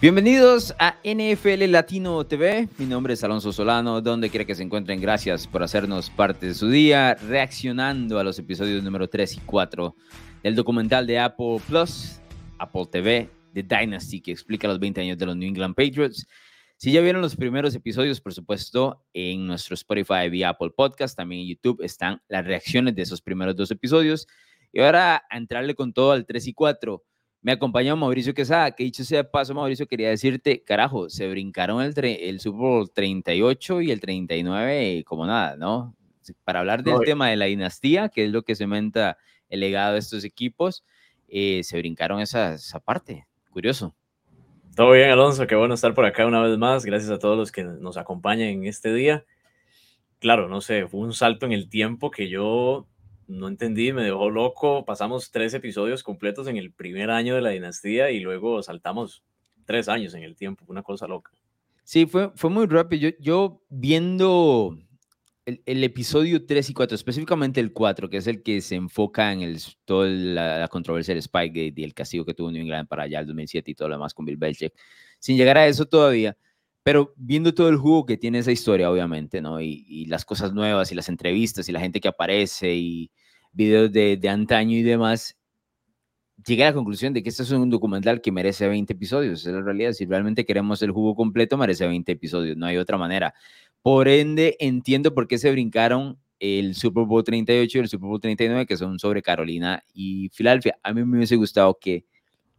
Bienvenidos a NFL Latino TV. Mi nombre es Alonso Solano. Donde quiera que se encuentren, gracias por hacernos parte de su día, reaccionando a los episodios número 3 y 4 del documental de Apple Plus, Apple TV, The Dynasty, que explica los 20 años de los New England Patriots. Si ya vieron los primeros episodios, por supuesto, en nuestro Spotify y Apple Podcast, también en YouTube están las reacciones de esos primeros dos episodios. Y ahora a entrarle con todo al 3 y 4. Me acompaña Mauricio Quesada, que dicho sea de paso, Mauricio, quería decirte, carajo, se brincaron el, el Super Bowl 38 y el 39 como nada, ¿no? Para hablar del tema de la dinastía, que es lo que cementa el legado de estos equipos, eh, se brincaron esa, esa parte. Curioso. Todo bien, Alonso, qué bueno estar por acá una vez más. Gracias a todos los que nos acompañan en este día. Claro, no sé, fue un salto en el tiempo que yo no entendí, me dejó loco. Pasamos tres episodios completos en el primer año de la dinastía y luego saltamos tres años en el tiempo, una cosa loca. Sí, fue, fue muy rápido. Yo, yo viendo el, episodio 3 y 4, específicamente el 4, que es el que se enfoca en el, toda la, controversia del Spygate y el castigo que tuvo New England para allá el 2007 y todo lo demás con Bill Belichick, sin llegar a eso todavía, pero viendo todo el jugo que tiene esa historia, obviamente, ¿no? Y, y las cosas nuevas y las entrevistas y la gente que aparece y videos de, de antaño y demás, llegué a la conclusión de que este es un documental que merece 20 episodios. Es la realidad. Si realmente queremos el jugo completo, merece 20 episodios. No hay otra manera. Por ende, entiendo por qué se brincaron el Super Bowl 38 y el Super Bowl 39, que son sobre Carolina y Filadelfia. A mí me hubiese gustado que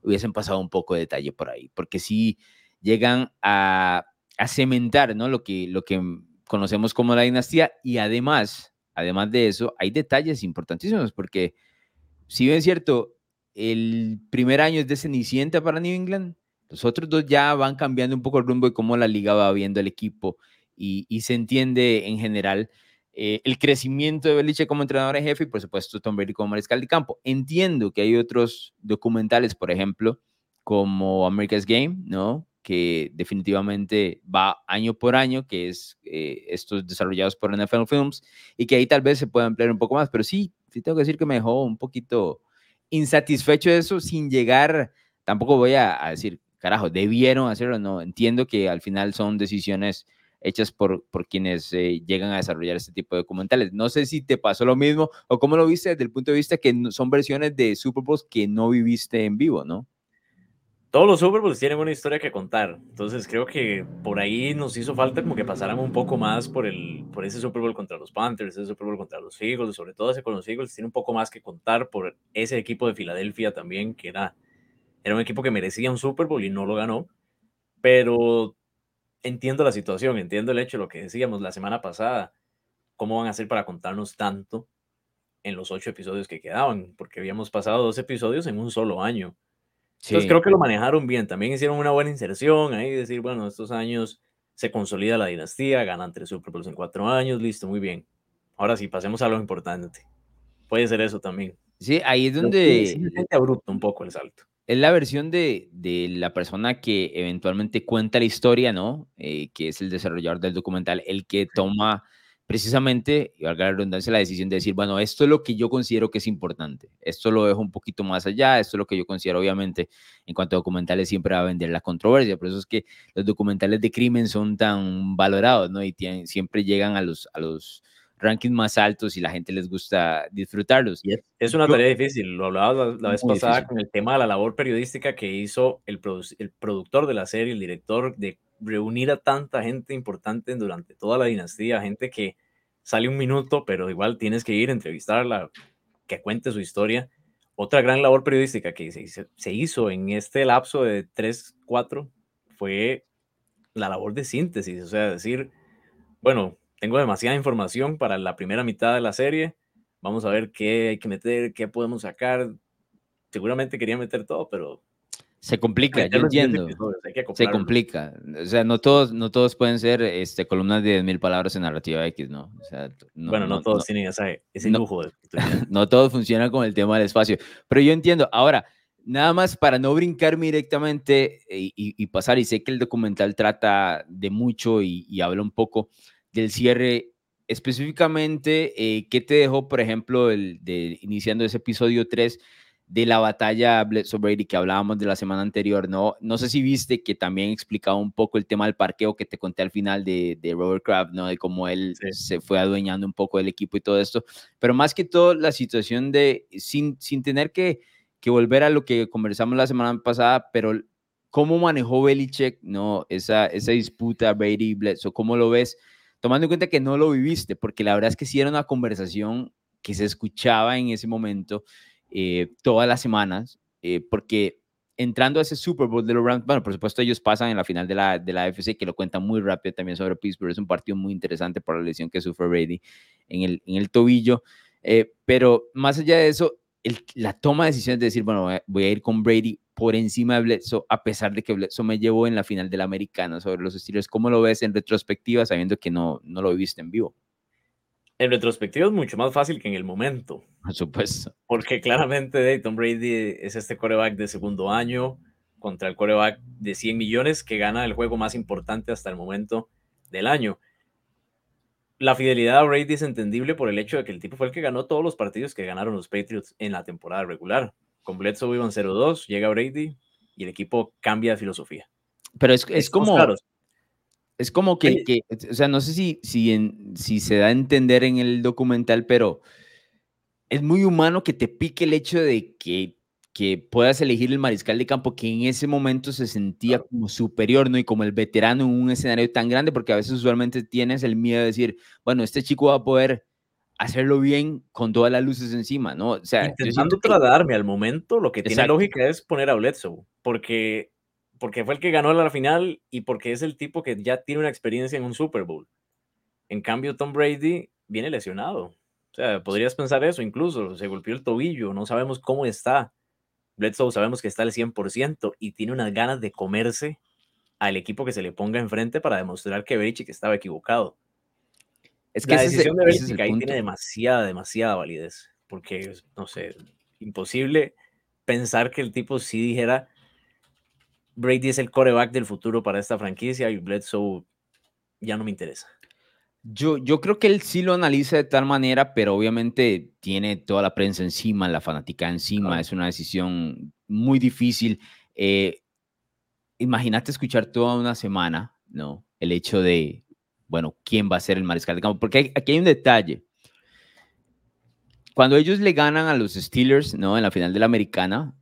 hubiesen pasado un poco de detalle por ahí, porque si llegan a, a cementar ¿no? lo, que, lo que conocemos como la dinastía y además además de eso, hay detalles importantísimos, porque si bien es cierto, el primer año es de Cenicienta para New England, los otros dos ya van cambiando un poco el rumbo y cómo la liga va viendo el equipo y, se entiende en general eh, el crecimiento de Belichick como entrenador en jefe y por supuesto Tom Brady como mariscal de campo. Entiendo que hay otros documentales, por ejemplo, como America's Game, ¿no? Que definitivamente va año por año, que es eh, estos desarrollados por NFL Films, y que ahí tal vez se pueda emplear un poco más, pero sí, sí tengo que decir que me dejó un poquito insatisfecho de eso sin llegar, tampoco voy a, decir, carajo, debieron hacerlo, no, entiendo que al final son decisiones hechas por, por quienes eh, llegan a desarrollar este tipo de documentales. No sé si te pasó lo mismo o cómo lo viste desde el punto de vista que son versiones de Super Bowl que no viviste en vivo, ¿no? Todos los Super Bowls tienen una historia que contar. Entonces creo que por ahí nos hizo falta como que pasáramos un poco más por, el, por ese Super Bowl contra los Panthers, ese Super Bowl contra los Eagles, sobre todo ese con los Eagles, tiene un poco más que contar por ese equipo de Filadelfia también, que era, era un equipo que merecía un Super Bowl y no lo ganó. Pero entiendo la situación, entiendo el hecho lo que decíamos la semana pasada. ¿Cómo van a hacer para contarnos tanto en los ocho episodios que quedaban? Porque habíamos pasado dos episodios en un solo año. Entonces creo que lo manejaron bien. También hicieron una buena inserción ahí, decir, bueno, estos años se consolida la dinastía, ganan tres Super Bowls en cuatro años, listo, muy bien. Ahora sí, pasemos a lo importante. Puede ser eso también. Sí, ahí es donde... Sí, se abrupto un poco el salto. Es la versión de, de, la persona que eventualmente cuenta la historia, ¿no? Eh, que es el desarrollador del documental, el que toma precisamente, y valga la redundancia, la decisión de decir, bueno, esto es lo que yo considero que es importante, esto lo dejo un poquito más allá, esto es lo que yo considero, obviamente, en cuanto a documentales, siempre va a vender la controversia, por eso es que los documentales de crimen son tan valorados, ¿no? Y tienen, siempre llegan a los, a los rankings más altos y la gente les gusta disfrutarlos. Y es, una tarea difícil, lo hablaba la, vez pasada con el tema de la labor periodística que hizo el, el productor de la serie, el director de reunir a tanta gente importante durante toda la dinastía, gente que sale un minuto, pero igual tienes que ir a entrevistarla, que cuente su historia. Otra gran labor periodística que se, hizo en este lapso de 3, 4 fue la labor de síntesis, o sea, decir, bueno, tengo demasiada información para la primera mitad de la serie, vamos a ver qué hay que meter, qué podemos sacar. Seguramente quería meter todo, pero se complica, yo entiendo. Se complica. O sea, no todos, no todos pueden ser este, columnas de 10.000 palabras en narrativa X, ¿no? O sea, bueno, no, todos tienen ese, ese lujo. no todos funcionan con el tema del espacio. Pero yo entiendo. Ahora, nada más para no brincarme directamente y, y, pasar, y sé que el documental trata de mucho y, y habla un poco del cierre. Específicamente, eh, ¿qué te dejó, por ejemplo, el, de, iniciando ese episodio 3? De la batalla Bledsoe Brady que hablábamos de la semana anterior, ¿no? No sé si viste que también explicaba un poco el tema del parqueo que te conté al final de, de Robert Kraft, ¿no? De cómo él se fue adueñando un poco del equipo y todo esto, pero más que todo la situación de, sin, sin tener que, que volver a lo que conversamos la semana pasada, pero cómo manejó Belichick, ¿no? Esa, esa disputa Brady Bledsoe, ¿cómo lo ves? Tomando en cuenta que no lo viviste, porque la verdad es que sí era una conversación que se escuchaba en ese momento eh, todas las semanas, eh, porque entrando a ese Super Bowl de los Rams, bueno, por supuesto ellos pasan en la final de la, de la AFC, que lo cuentan muy rápido también sobre Pittsburgh, es un partido muy interesante por la lesión que sufre Brady en el, en el tobillo, eh, pero más allá de eso, la toma de decisiones de decir, bueno, voy a ir con Brady por encima de Bledsoe, a pesar de que Bledsoe me llevó en la final de la Americana sobre los estilos, ¿cómo lo ves en retrospectiva, sabiendo que no, no lo viste en vivo? En retrospectiva es mucho más fácil que en el momento. Por supuesto. Porque claramente Dayton Brady es este coreback de segundo año contra el coreback de 100 millones que gana el juego más importante hasta el momento del año. La fidelidad a Brady es entendible por el hecho de que el tipo fue el que ganó todos los partidos que ganaron los Patriots en la temporada regular. Con Bledsoe iban 0-2, llega Brady y el equipo cambia de filosofía. Pero es, es como, es como que, que, o sea, no sé si, si, en, si se da a entender en el documental, pero es muy humano que te pique el hecho de que, que puedas elegir el mariscal de campo que en ese momento se sentía como superior, ¿no? Y como el veterano en un escenario tan grande, porque a veces usualmente tienes el miedo de decir, bueno, este chico va a poder hacerlo bien con todas las luces encima, ¿no? O sea, intentando trasladarme al momento, lo que tiene lógica es poner a Bledsoe, porque porque fue el que ganó la final y porque es el tipo que ya tiene una experiencia en un Super Bowl. En cambio, Tom Brady viene lesionado. O sea, podrías pensar eso, incluso se golpeó el tobillo, no sabemos cómo está. Bledsoe sabemos que está al 100% y tiene unas ganas de comerse al equipo que se le ponga enfrente para demostrar que Belichick estaba equivocado. Es que la decisión de Belichick ahí tiene demasiada, demasiada validez, porque, no sé, imposible pensar que el tipo sí dijera, Brady es el coreback del futuro para esta franquicia y Bledsoe ya no me interesa. Yo, yo creo que él sí lo analiza de tal manera, pero obviamente tiene toda la prensa encima, la fanática encima, es una decisión muy difícil. Eh, imagínate escuchar toda una semana, ¿no? El hecho de, bueno, ¿quién va a ser el mariscal de campo? Porque aquí hay un detalle. Cuando ellos le ganan a los Steelers, ¿no? En la final de la americana,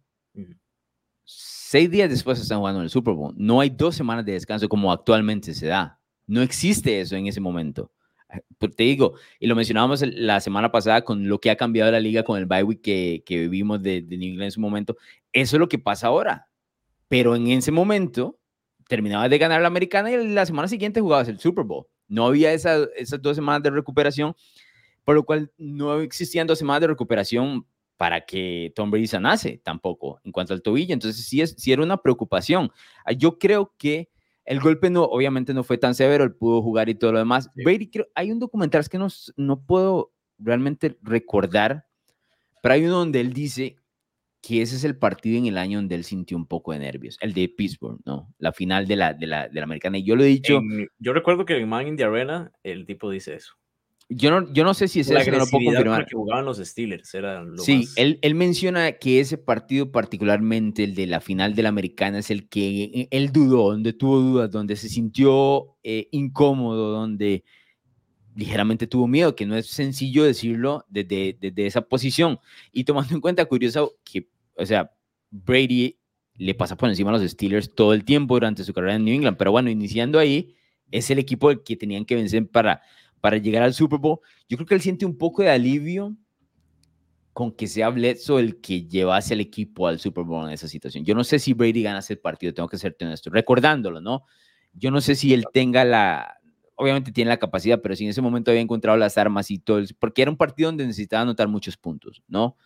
Seis días después están jugando en el Super Bowl. No hay dos semanas de descanso como actualmente se da. No existe eso en ese momento. Pues te digo, y lo mencionábamos la semana pasada con lo que ha cambiado la liga con el bye week que, vivimos de, de New England en su momento. Eso es lo que pasa ahora. Pero en ese momento terminabas de ganar la americana y la semana siguiente jugabas el Super Bowl. No había esas dos semanas de recuperación, por lo cual no existían dos semanas de recuperación para que Tom Brady sanase tampoco en cuanto al tobillo. Entonces sí, es, sí era una preocupación. Ah, yo creo que el golpe no, obviamente no fue tan severo, él pudo jugar y todo lo demás. Brady, creo, hay un documental que no, no puedo realmente recordar, pero hay uno donde él dice que ese es el partido en el año donde él sintió un poco de nervios, el de Pittsburgh, ¿no? La final de la, de la, de la americana. Y yo lo he dicho. yo recuerdo que en Man in the Arena el tipo dice eso. Yo no, yo no sé si es eso, no lo puedo confirmar. que jugaban los Steelers era lo Sí, él, él, menciona que ese partido, particularmente el de la final de la americana, es el que eh, él dudó, donde tuvo dudas, donde se sintió eh, incómodo, donde ligeramente tuvo miedo, que no es sencillo decirlo desde, desde esa posición. Y tomando en cuenta, curioso, que, o sea, Brady le pasa por encima a los Steelers todo el tiempo durante su carrera en New England, pero bueno, iniciando ahí, es el equipo que tenían que vencer para para llegar al Super Bowl. Yo creo que él siente un poco de alivio con que sea Bledsoe el que llevase al equipo al Super Bowl en esa situación. Yo no sé si Brady gana ese partido, tengo que ser honesto, recordándolo, ¿no? Yo no sé si él tenga la, obviamente tiene la capacidad, pero si en ese momento había encontrado las armas y todo, porque era un partido donde necesitaba anotar muchos puntos, ¿no?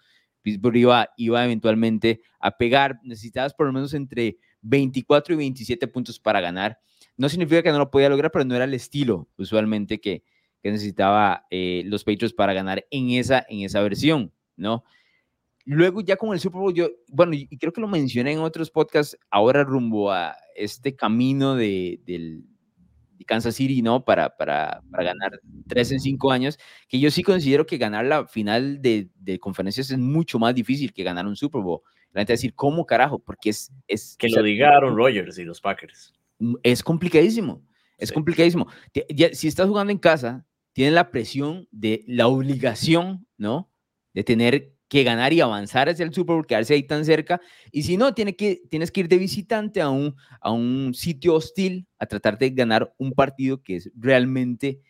Pittsburgh iba, iba eventualmente a pegar, necesitabas por lo menos entre 24 y 27 puntos para ganar. No significa que no lo podía lograr, pero no era el estilo usualmente que, que necesitaba eh, los Patriots para ganar en esa, en esa versión, ¿no? Luego ya con el Super Bowl, yo, bueno, y creo que lo mencioné en otros podcasts, ahora rumbo a este camino de, del, Kansas City, ¿no? Para, para, para, ganar tres en cinco años, que yo sí considero que ganar la final de, de, conferencias es mucho más difícil que ganar un Super Bowl. La gente va a decir, ¿cómo carajo? Porque es... es que lo diga Aaron Rodgers y los Packers. Mm, es complicadísimo, es sí. complicadísimo. Si estás jugando en casa, tienes la presión de la obligación, ¿no? De tener que ganar y avanzar hacia el Super Bowl, quedarse ahí tan cerca. Y si no, tiene que, tienes que ir de visitante a un, sitio hostil a tratar de ganar un partido que es realmente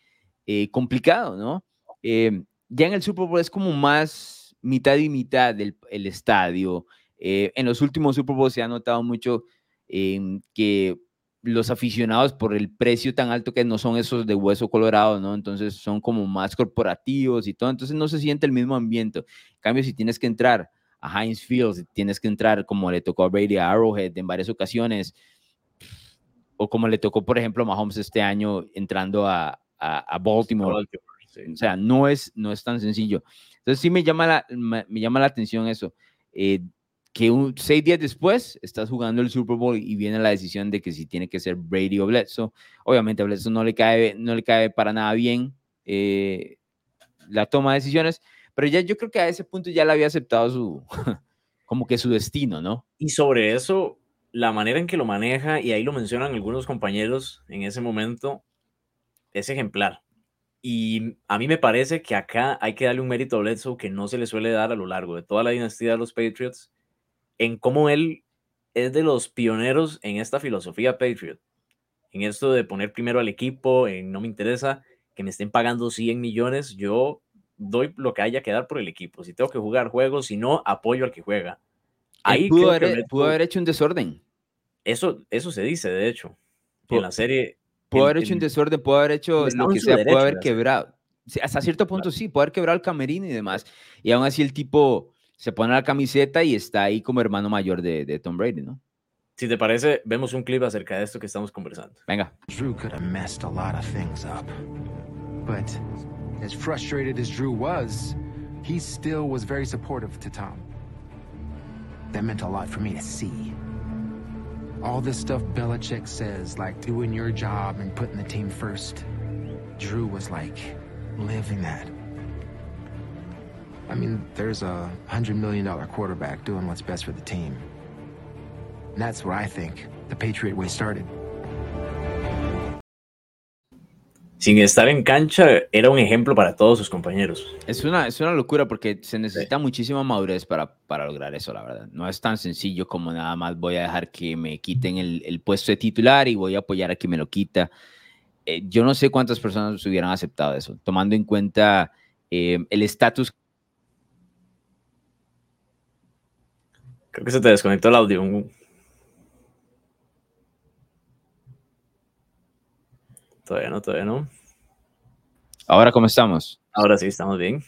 eh, complicado, ¿no? Eh, ya en el Super Bowl es como más mitad y mitad del el estadio. Eh, en los últimos Super Bowls se ha notado mucho que los aficionados por el precio tan alto que no son esos de hueso colorado, ¿no? Entonces son como más corporativos y todo, entonces no se siente el mismo ambiente. En cambio, si tienes que entrar a Heinz Field, si tienes que entrar como le tocó a Brady a Arrowhead en varias ocasiones, o como le tocó, por ejemplo, a Mahomes este año entrando a, a, a Baltimore. Baltimore sí. O sea, no es, no es tan sencillo. Entonces sí me llama la, me, me llama la atención eso. Eh, que un, seis días después estás jugando el Super Bowl y viene la decisión de que si tiene que ser Brady o Bledsoe. Obviamente a Bledsoe no le cae, no le cae para nada bien eh, la toma de decisiones, pero ya yo creo que a ese punto ya le había aceptado su, como que su destino, ¿no? Y sobre eso, la manera en que lo maneja, y ahí lo mencionan algunos compañeros en ese momento, es ejemplar. Y a mí me parece que acá hay que darle un mérito a Bledsoe que no se le suele dar a lo largo de toda la dinastía de los Patriots en cómo él es de los pioneros en esta filosofía Patriot, en esto de poner primero al equipo, en no me interesa que me estén pagando 100 millones, yo doy lo que haya que dar por el equipo. Si tengo que jugar juegos, si no, apoyo al que juega. Ahí pudo, haber, pudo haber hecho un desorden. Eso, eso se dice, de hecho. En la serie. Pudo haber hecho un desorden, pudo haber hecho lo que sea, pudo haber quebrado. Hasta cierto punto sí, puede haber quebrado el camerino y demás. Y aún así el tipo se pone la camiseta y está ahí como hermano mayor de, de, Tom Brady, ¿no? Si te parece, vemos un clip acerca de esto que estamos conversando. Venga. Drew could have messed a lot of things up. But as frustrated as Drew was, he still was very supportive to Tom. That meant a lot for me to see. All this stuff Belichick says, like doing your job and putting the team first, Drew was like living that. I mean, there's a $100 million quarterback doing what's best for the team. And that's where I think the Patriot way started. Sin estar en cancha, era un ejemplo para todos sus compañeros. Es una, es una locura porque se necesita sí. muchísima madurez para, para lograr eso, la verdad. No es tan sencillo como nada más voy a dejar que me quiten el, el puesto de titular y voy a apoyar a quien me lo quita. Eh, yo no sé cuántas personas hubieran aceptado eso, tomando en cuenta eh, el estatus Creo que se te desconectó el audio. Todavía no, todavía no. Ahora, ¿cómo estamos? Ahora sí, estamos bien.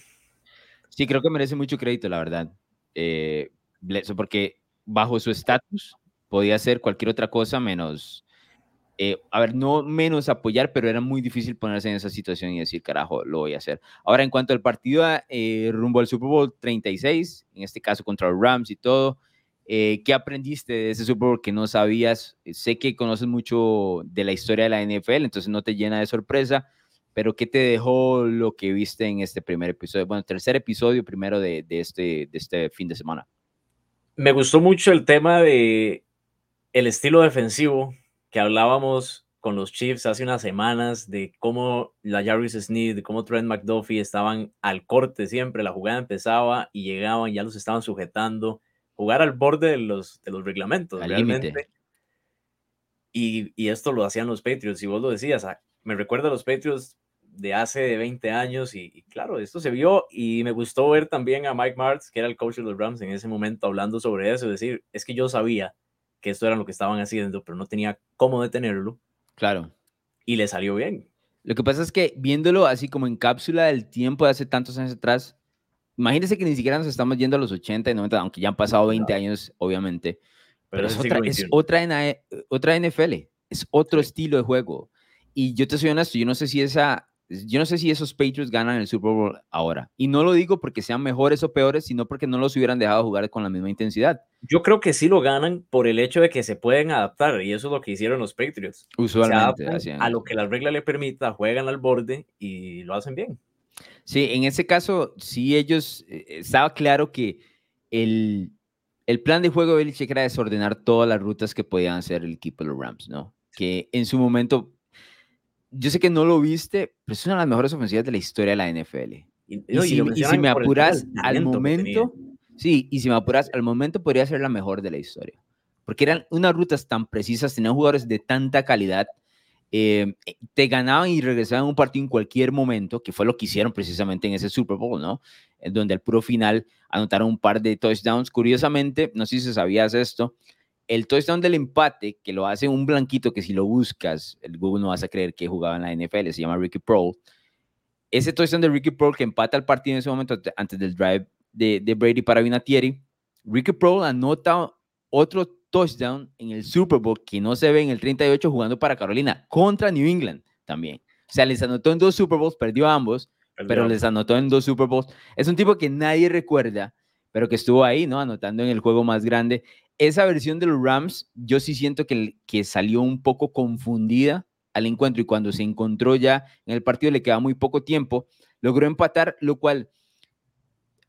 Sí, creo que merece mucho crédito, la verdad. Eh, porque bajo su estatus podía hacer cualquier otra cosa menos, eh, a ver, no menos apoyar, pero era muy difícil ponerse en esa situación y decir, carajo, lo voy a hacer. Ahora, en cuanto al partido eh, rumbo al Super Bowl 36, en este caso contra los Rams y todo, eh, ¿Qué aprendiste de ese Super Bowl que no sabías? Sé que conoces mucho de la historia de la NFL, entonces no te llena de sorpresa, pero ¿qué te dejó lo que viste en este primer episodio? Bueno, tercer episodio primero este, de este fin de semana. Me gustó mucho el tema de el estilo defensivo que hablábamos con los Chiefs hace unas semanas de cómo la Jarvis Sneed, cómo Trent McDuffie estaban al corte siempre, la jugada empezaba y llegaban, ya los estaban sujetando jugar al borde de los, de los reglamentos, al realmente. Y, y, esto lo hacían los Patriots, y vos lo decías, ah, me recuerda a los Patriots de hace 20 años, y, y, claro, esto se vio, y me gustó ver también a Mike Martz, que era el coach de los Rams en ese momento, hablando sobre eso, decir, es que yo sabía que esto era lo que estaban haciendo, pero no tenía cómo detenerlo. Claro. Y le salió bien. Lo que pasa es que viéndolo así como en cápsula del tiempo de hace tantos años atrás, Imagínense que ni siquiera nos estamos yendo a los 80 y 90, aunque ya han pasado 20 años, obviamente. Pero, pero es, otra, es otra, otra, NFL, es otro sí. estilo de juego. Y yo te soy honesto, yo no sé si esa Yo no sé si esos Patriots ganan el Super Bowl ahora. Y no lo digo porque sean mejores o peores, sino porque no los hubieran dejado jugar con la misma intensidad. Yo creo que sí lo ganan por el hecho de que se pueden adaptar y eso es lo que hicieron los Patriots. Usualmente. a lo que la regla le permita, juegan al borde y lo hacen bien. Sí, en ese caso, sí ellos, eh, estaba claro que el, el plan de juego de Belichick era desordenar todas las rutas que podían hacer el equipo de los Rams, ¿no? Que en su momento yo sé que no lo viste, pero es una de las mejores ofensivas de la historia de la NFL. Y, si, me apuras al momento, sí, y si me apuras al momento podría ser la mejor de la historia. Porque eran unas rutas tan precisas, tenían jugadores de tanta calidad, eh, te ganaban y regresaban un partido en cualquier momento, que fue lo que hicieron precisamente en ese Super Bowl, ¿no? En donde al puro final anotaron un par de touchdowns. Curiosamente, no sé si sabías esto, el touchdown del empate, que lo hace un blanquito que si lo buscas, el Google no vas a creer que jugaba en la NFL, se llama Ricky Pearl. Ese touchdown de Ricky Pearl que empata el partido en ese momento antes del drive de, de Brady para Vinatieri, Ricky Pearl anota otro touchdown en el Super Bowl que no se ve en el 38 jugando para Carolina contra New England también. O sea, les anotó en dos Super Bowls, perdió ambos, pero les anotó en dos Super Bowls. Es un tipo que nadie recuerda, pero que estuvo ahí, ¿no? Anotando en el juego más grande esa versión de los Rams, yo sí siento que, que salió un poco confundida al encuentro y cuando se encontró ya en el partido le queda muy poco tiempo, logró empatar, lo cual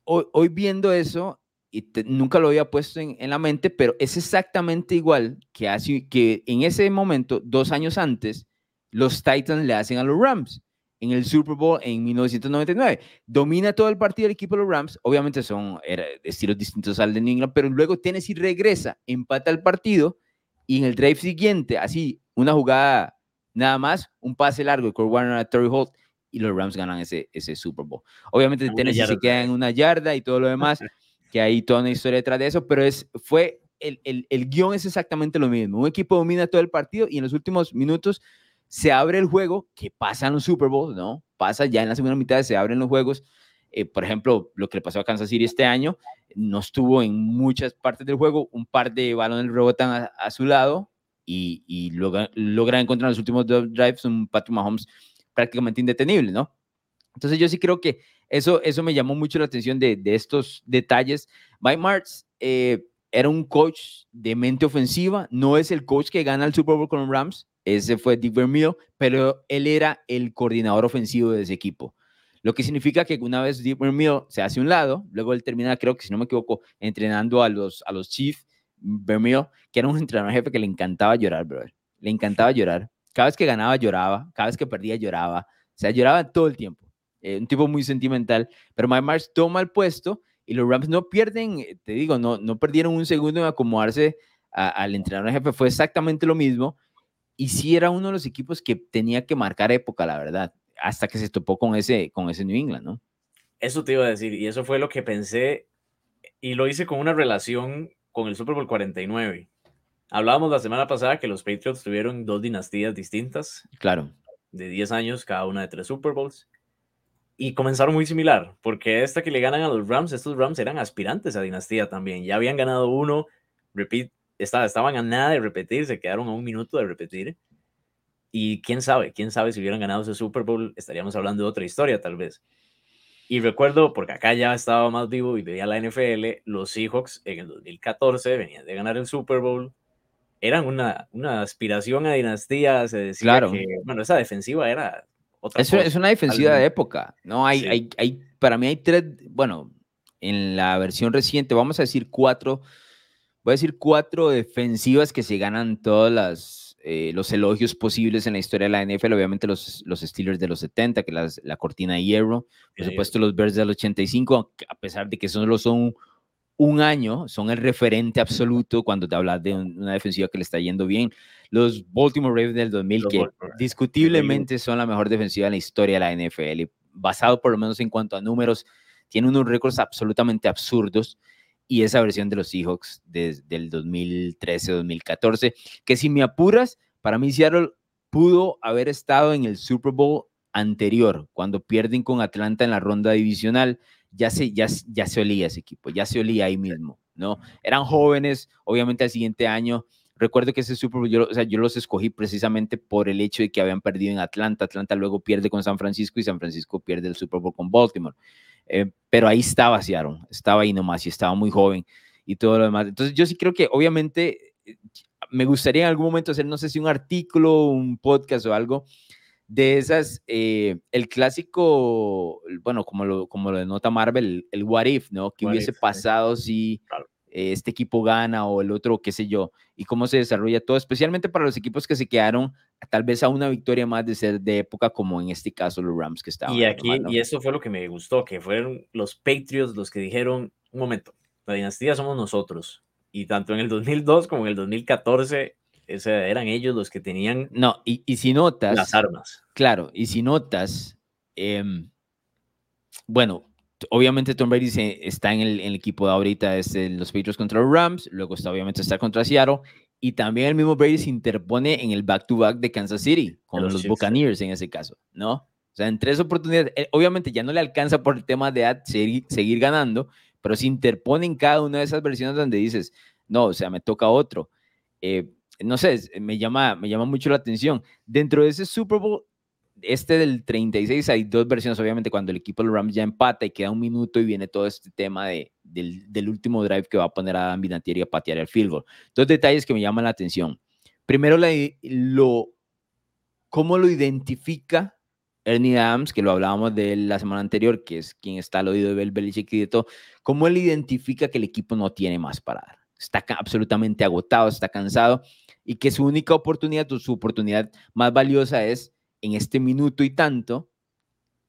hoy, viendo eso, y nunca lo había puesto en, en, la mente, pero es exactamente igual que, hace, que en ese momento, dos años antes, los Titans le hacen a los Rams en el Super Bowl en 1999. Domina todo el partido el equipo de los Rams. Obviamente son estilos distintos al de New England, pero luego Tennessee regresa, empata el partido y en el drive siguiente, así, una jugada nada más, un pase largo de Kurt Warner a Terry Holt y los Rams ganan ese, ese Super Bowl. Obviamente Tennessee se queda en una yarda y todo lo demás, que hay toda una historia detrás de eso, pero es, fue, el, el, el guion es exactamente lo mismo. Un equipo domina todo el partido y en los últimos minutos se abre el juego, que pasa en los Super Bowl, ¿no? Pasa ya en la segunda mitad, se abren los juegos. Eh, por ejemplo, lo que le pasó a Kansas City este año, no estuvo en muchas partes del juego, un par de balones rebotan a, su lado y, y logra, logra, encontrar en los últimos dos drives un Patrick Mahomes prácticamente indetenible, ¿no? Entonces yo sí creo que eso, eso me llamó mucho la atención de, de estos detalles. Mike Martz eh, era un coach de mente ofensiva, no es el coach que gana el Super Bowl con los Rams, ese fue Dick Vermeil, pero él era el coordinador ofensivo de ese equipo. Lo que significa que una vez Dick Vermeil se hace un lado, luego él termina, creo que si no me equivoco, entrenando a los, a los Chiefs, Vermeil, que era un entrenador jefe que le encantaba llorar, brother. Le encantaba llorar. Cada vez que ganaba lloraba, cada vez que perdía lloraba. O sea, lloraba todo el tiempo. Eh, un tipo muy sentimental. Pero Mike Marsh toma el puesto y los Rams no pierden, eh, te digo, no, no perdieron un segundo en acomodarse al entrenador jefe. Fue exactamente lo mismo y sí era uno de los equipos que tenía que marcar época, la verdad, hasta que se topó con ese, con ese New England, ¿no? Eso te iba a decir, y eso fue lo que pensé, y lo hice con una relación con el Super Bowl 49. Hablábamos la semana pasada que los Patriots tuvieron dos dinastías distintas. Claro. De 10 años, cada una de tres Super Bowls. Y comenzaron muy similar, porque esta que le ganan a los Rams, estos Rams eran aspirantes a dinastía también. Ya habían ganado uno, repeat, estaban a nada de repetir, se quedaron a un minuto de repetir. Y quién sabe, quién sabe si hubieran ganado ese Super Bowl, estaríamos hablando de otra historia tal vez. Y recuerdo, porque acá ya estaba más vivo y veía la NFL, los Seahawks en el 2014 venían de ganar el Super Bowl. Eran una, una aspiración a dinastía, se decía claro. que, bueno, esa defensiva era es, es una defensiva de época, ¿no? Hay, hay, hay, para mí hay tres, bueno, en la versión reciente, vamos a decir cuatro voy a decir cuatro defensivas que se ganan todos las, eh, los elogios posibles en la historia de la NFL. Obviamente los, los Steelers de los 70, que las, la cortina de hierro. Por supuesto los Bears del 85, a pesar de que solo son un año, son el referente absoluto cuando te hablas de una defensiva que le está yendo bien. Los Baltimore Ravens del 2000, que discutiblemente son la mejor defensiva en la historia de la NFL, basado por lo menos en cuanto a números, tienen unos récords absolutamente absurdos y esa versión de los Seahawks desde el 2013-2014, que si me apuras, para mí Seattle pudo haber estado en el Super Bowl anterior, cuando pierden con Atlanta en la ronda divisional, ya se, ya, ya se olía ese equipo, ya se olía ahí mismo, ¿no? Eran jóvenes, obviamente al siguiente año Recuerdo que ese Super Bowl, yo, o sea, yo los escogí precisamente por el hecho de que habían perdido en Atlanta. Atlanta luego pierde con San Francisco y San Francisco pierde el Super Bowl con Baltimore. Eh, pero ahí estaba Seattle, estaba ahí nomás y estaba muy joven y todo lo demás. Entonces yo sí creo que obviamente eh, me gustaría en algún momento hacer, no sé si un artículo, un podcast o algo de esas, eh, el clásico, bueno, como lo, como lo denota Marvel, el, what if, ¿no? Que hubiese pasado si este equipo gana o el otro, qué sé yo, y cómo se desarrolla todo, especialmente para los equipos que se quedaron tal vez a una victoria más de ser de época, como en este caso los Rams que estaban. Y aquí, y eso fue lo que me gustó, que fueron los Patriots los que dijeron, un momento, la dinastía somos nosotros. Y tanto en el 2002 como en el 2014 ese, eran ellos los que tenían no, y, y si notas, las armas. Claro, y si notas, em, bueno, obviamente Tom Brady está en el, equipo de ahorita, es los Patriots contra los Rams, luego está obviamente está contra Seattle, y también el mismo Brady se interpone en el back-to-back de Kansas City, con los, Buccaneers en ese caso, ¿no? O sea, en tres oportunidades, eh, obviamente ya no le alcanza por el tema de seguir, seguir ganando, pero se interpone en cada una de esas versiones donde dices, no, o sea, me toca otro. Eh, no sé, me llama, me llama mucho la atención. Dentro de ese Super Bowl este del 36 hay dos versiones, obviamente, cuando el equipo de los Rams ya empata y queda un minuto y viene todo este tema de, del, último drive que va a poner a Dan Vinatieri a patear el field goal. Dos detalles que me llaman la atención. Primero, la, lo, cómo lo identifica Ernie Adams, que lo hablábamos de él la semana anterior, que es quien está al oído de Bel Belichick y de todo, cómo él identifica que el equipo no tiene más para dar. Está absolutamente agotado, está cansado y que su única oportunidad, su oportunidad más valiosa es en este minuto y tanto,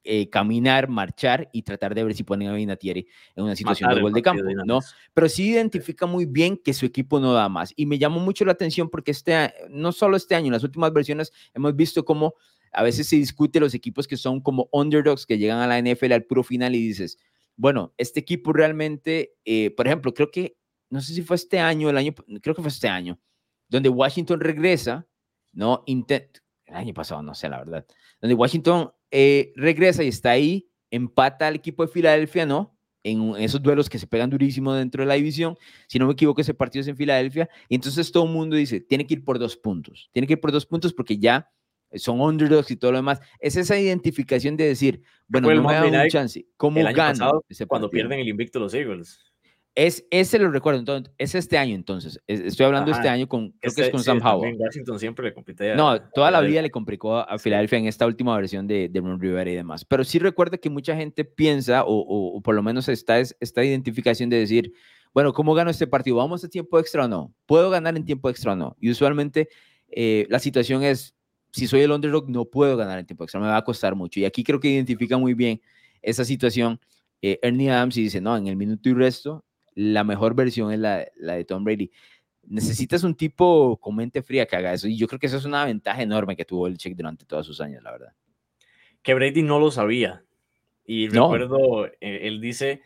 eh, caminar, marchar y tratar de ver si ponen a Vinatieri en una situación de gol de campo, ¿no? Pero sí identifica muy bien que su equipo no da más. Y me llamó mucho la atención porque este, no solo este año, en las últimas versiones hemos visto cómo a veces se discute los equipos que son como underdogs que llegan a la NFL al puro final y dices, bueno, este equipo realmente, eh, por ejemplo, creo que, no sé si fue este año, el año, creo que fue este año, donde Washington regresa, ¿no? Intent, el año pasado, no sé la verdad, donde Washington eh, regresa y está ahí, empata al equipo de Filadelfia, ¿no? En, esos duelos que se pegan durísimo dentro de la división, si no me equivoco, ese partido es en Filadelfia, y entonces todo el mundo dice, tiene que ir por dos puntos, tiene que ir por dos puntos porque ya son underdogs y todo lo demás. Es esa identificación de decir, bueno, no me da un chance, ¿cómo gano? cuando pierden el invicto los Eagles. Es, ese lo recuerdo, entonces, es este año entonces. Estoy hablando este año con, creo que es con Sam Howell. Washington siempre le. No, toda la vida le complicó a Filadelfia en esta última versión de, de Ron Rivera y demás. Pero sí recuerdo que mucha gente piensa, o, o, por lo menos está esta identificación de decir, bueno, ¿cómo gano este partido? ¿Vamos a tiempo extra o no? ¿Puedo ganar en tiempo extra o no? Y usualmente eh, la situación es, si soy el underdog, no puedo ganar en tiempo extra, me va a costar mucho. Y aquí creo que identifica muy bien esa situación. Eh, Ernie Adams y dice, no, en el minuto y resto la mejor versión es la, la de Tom Brady. Necesitas un tipo con mente fría que haga eso. Y yo creo que esa es una ventaja enorme que tuvo el Check durante todos sus años, la verdad. Que Brady no lo sabía. Y recuerdo, eh, él dice,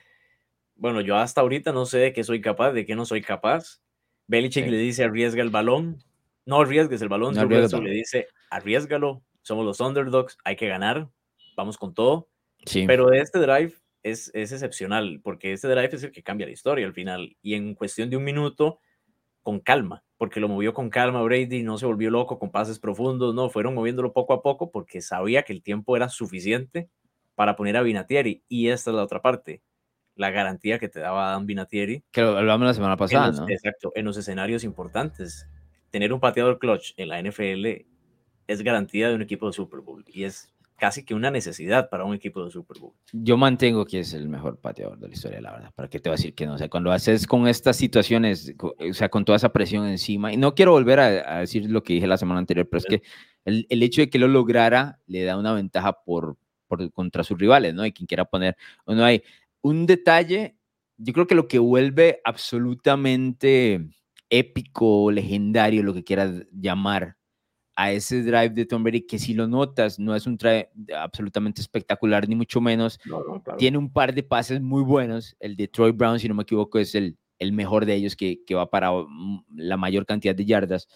bueno, yo hasta ahorita no sé de qué soy capaz, de qué no soy capaz. Belichick le dice, arriesga el balón. No arriesgues el balón, no le dice, arriesgalo. Somos los underdogs, hay que ganar, vamos con todo. Sí. Pero de este drive, es, excepcional, porque este drive es el que cambia la historia al final. Y en cuestión de un minuto, con calma, porque lo movió con calma Brady, no se volvió loco con pases profundos, no, fueron moviéndolo poco a poco porque sabía que el tiempo era suficiente para poner a Vinatieri. Y esta es la otra parte, la garantía que te daba Dan Vinatieri. Que lo hablamos la semana pasada, Exacto, en los escenarios importantes. Tener un pateador clutch en la NFL es garantía de un equipo de Super Bowl y es casi que una necesidad para un equipo de Super Bowl. Yo mantengo que es el mejor pateador de la historia, la verdad. ¿Para qué te voy a decir que no? O sea, cuando haces con estas situaciones, o sea, con toda esa presión encima, y no quiero volver a, decir lo que dije la semana anterior, pero es que el, el, hecho de que lo lograra le da una ventaja por, por contra sus rivales, ¿no? Y quien quiera poner, no hay un detalle, yo creo que lo que vuelve absolutamente épico, legendario, lo que quieras llamar a ese drive de Tom Brady, que si lo notas, no es un drive absolutamente espectacular, ni mucho menos. Tiene un par de pases muy buenos. El de Troy Brown, si no me equivoco, es el, el mejor de ellos que, que va para mm, la mayor cantidad de yardas.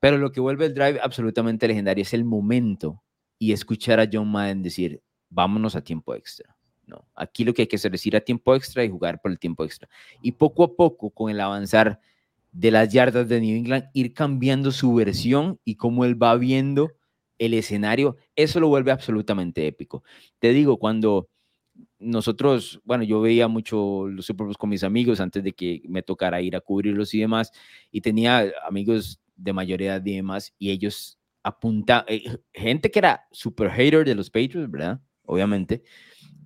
Pero lo que vuelve el drive absolutamente legendario es el momento y escuchar a John Madden decir, vámonos a tiempo extra. No, aquí lo que hay que hacer es ir a tiempo extra y jugar por el tiempo extra. Y poco a poco, con el avanzar de las yardas de New England, ir cambiando su versión y cómo él va viendo el escenario, eso lo vuelve absolutamente épico. Te digo, cuando nosotros, bueno, yo veía mucho los Super con mis amigos antes de que me tocara ir a cubrirlos y demás, y tenía amigos de mayoría de demás, y ellos apuntaban, eh, gente que era super hater de los Patriots, ¿verdad? Obviamente,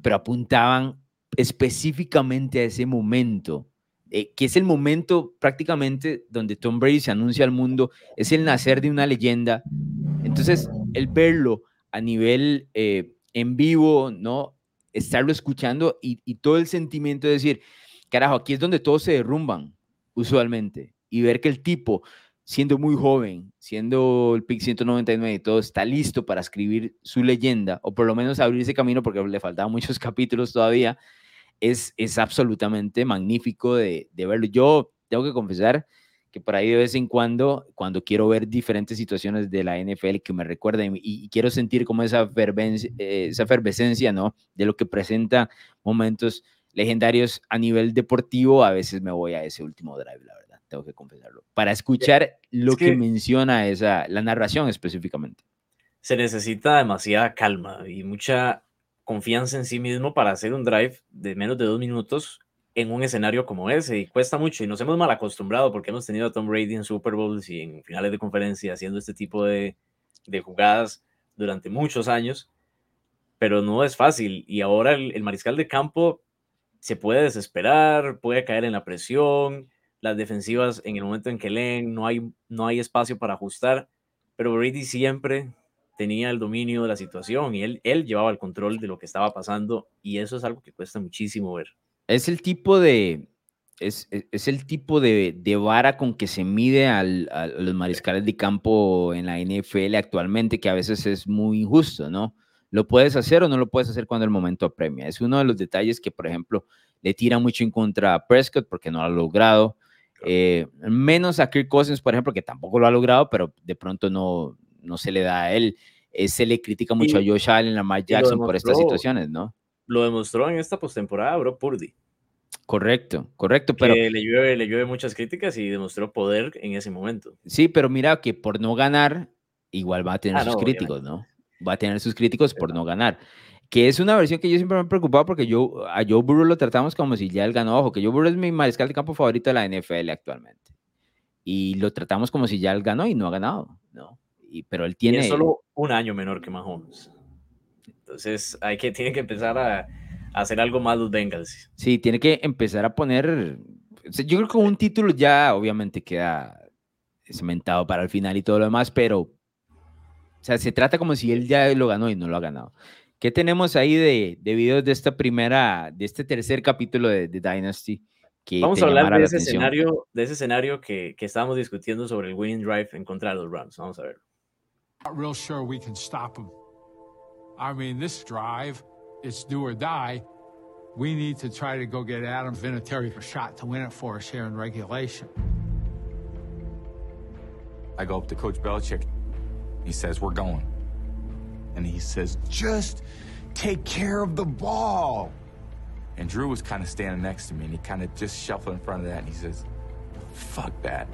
pero apuntaban específicamente a ese momento, eh, que es el momento prácticamente donde Tom Brady se anuncia al mundo, es el nacer de una leyenda. Entonces, el verlo a nivel eh, en vivo, ¿no? estarlo escuchando y, todo el sentimiento de decir, carajo, aquí es donde todos se derrumban usualmente y ver que el tipo, siendo muy joven, siendo el pick 199 y todo, está listo para escribir su leyenda o por lo menos abrir ese camino porque le faltaban muchos capítulos todavía, es, es absolutamente magnífico de, de verlo. Yo tengo que confesar que por ahí de vez en cuando, cuando quiero ver diferentes situaciones de la NFL que me recuerden y, quiero sentir como esa, eh, esa efervescencia, ¿no? De lo que presenta momentos legendarios a nivel deportivo, a veces me voy a ese último drive, la verdad, tengo que confesarlo, para escuchar lo que, menciona esa, la narración específicamente. Se necesita demasiada calma y mucha confianza en sí mismo para hacer un drive de menos de dos minutos en un escenario como ese y cuesta mucho y nos hemos mal acostumbrado porque hemos tenido a Tom Brady en Super Bowls y en finales de conferencia haciendo este tipo de, de jugadas durante muchos años, pero no es fácil y ahora el, mariscal de campo se puede desesperar, puede caer en la presión, las defensivas en el momento en que leen no hay, no hay espacio para ajustar, pero Brady siempre tenía el dominio de la situación y él, él llevaba el control de lo que estaba pasando y eso es algo que cuesta muchísimo ver. Es el tipo de, es, e, es, el tipo de, de, vara con que se mide al, a los mariscales de campo en la NFL actualmente, que a veces es muy injusto, ¿no? Lo puedes hacer o no lo puedes hacer cuando el momento apremia. Es uno de los detalles que, por ejemplo, le tira mucho en contra a Prescott porque no lo ha logrado. Eh, menos a Kirk Cousins, por ejemplo, que tampoco lo ha logrado, pero de pronto no, no se le da a él. Eh, se le critica mucho a Josh Allen, a Mike Jackson por estas situaciones, ¿no? lo demostró en esta postemporada, bro, Purdy. Correcto, correcto, pero... le, llueve, le llueve muchas críticas y demostró poder en ese momento. Sí, pero mira que por no ganar, igual va a tener ah, sus críticos, ¿no? Va a tener sus críticos por no ganar. Que es una versión que yo siempre me he preocupado porque yo, a Joe Burrow lo tratamos como si ya él ganó. Ojo, que Joe Burrow es mi mariscal de campo favorito de la NFL actualmente. Y lo tratamos como si ya él ganó y no ha ganado, ¿no? Y, pero él tiene... solo un año menor que Mahomes. Entonces, hay que, tiene que empezar a, hacer algo más los Bengals. Sí, tiene que empezar a poner. Yo creo que un título ya obviamente queda cementado para el final y todo lo demás, pero. O sea, se trata como si él ya lo ganó y no lo ha ganado. ¿Qué tenemos ahí de, de videos de esta primera, de este tercer capítulo de, Dynasty? Que Vamos a hablar de ese, escenario, de ese escenario que, que estábamos discutiendo sobre el winning drive en contra de los Rams. Vamos a ver. Not real sure we can stop them. I mean, this drive, it's do or die. We need to try to go get Adam Vinatieri a shot to win it for us here in regulation. I go up to Coach Belichick. He says, We're going. And he says, Just take care of the ball. And Drew was kind of standing next to me, and he kind of just shuffled in front of that, and he says, Fuck that.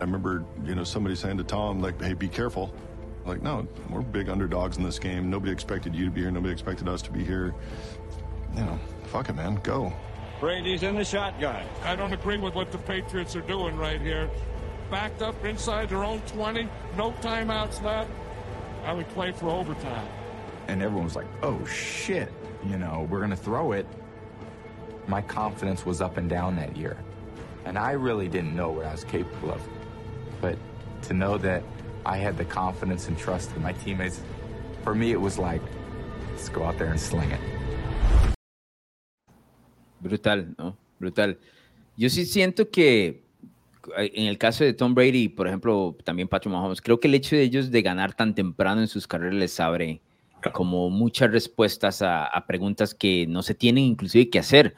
I remember, you know, somebody saying to Tom, like, hey, be careful. Like, no, we're big underdogs in this game. Nobody expected you to be here. Nobody expected us to be here. You know, fuck it, man. Go. Brady's in the shotgun. I don't agree with what the Patriots are doing right here. Backed up inside their own 20, no timeouts left. I would play for overtime. And everyone was like, oh shit, you know, we're going to throw it. My confidence was up and down that year. And I really didn't know what I was capable of. But to know that I had the confidence and trust in my teammates. For me, it was like, let's go out there and sling it. Brutal, ¿no? Brutal. Yo sí siento que eh, en el caso de Tom Brady, por ejemplo, también Patrick Mahomes, creo que el hecho de ellos de ganar tan temprano en sus carreras les abre como muchas respuestas a, a preguntas que no se tienen inclusive que hacer.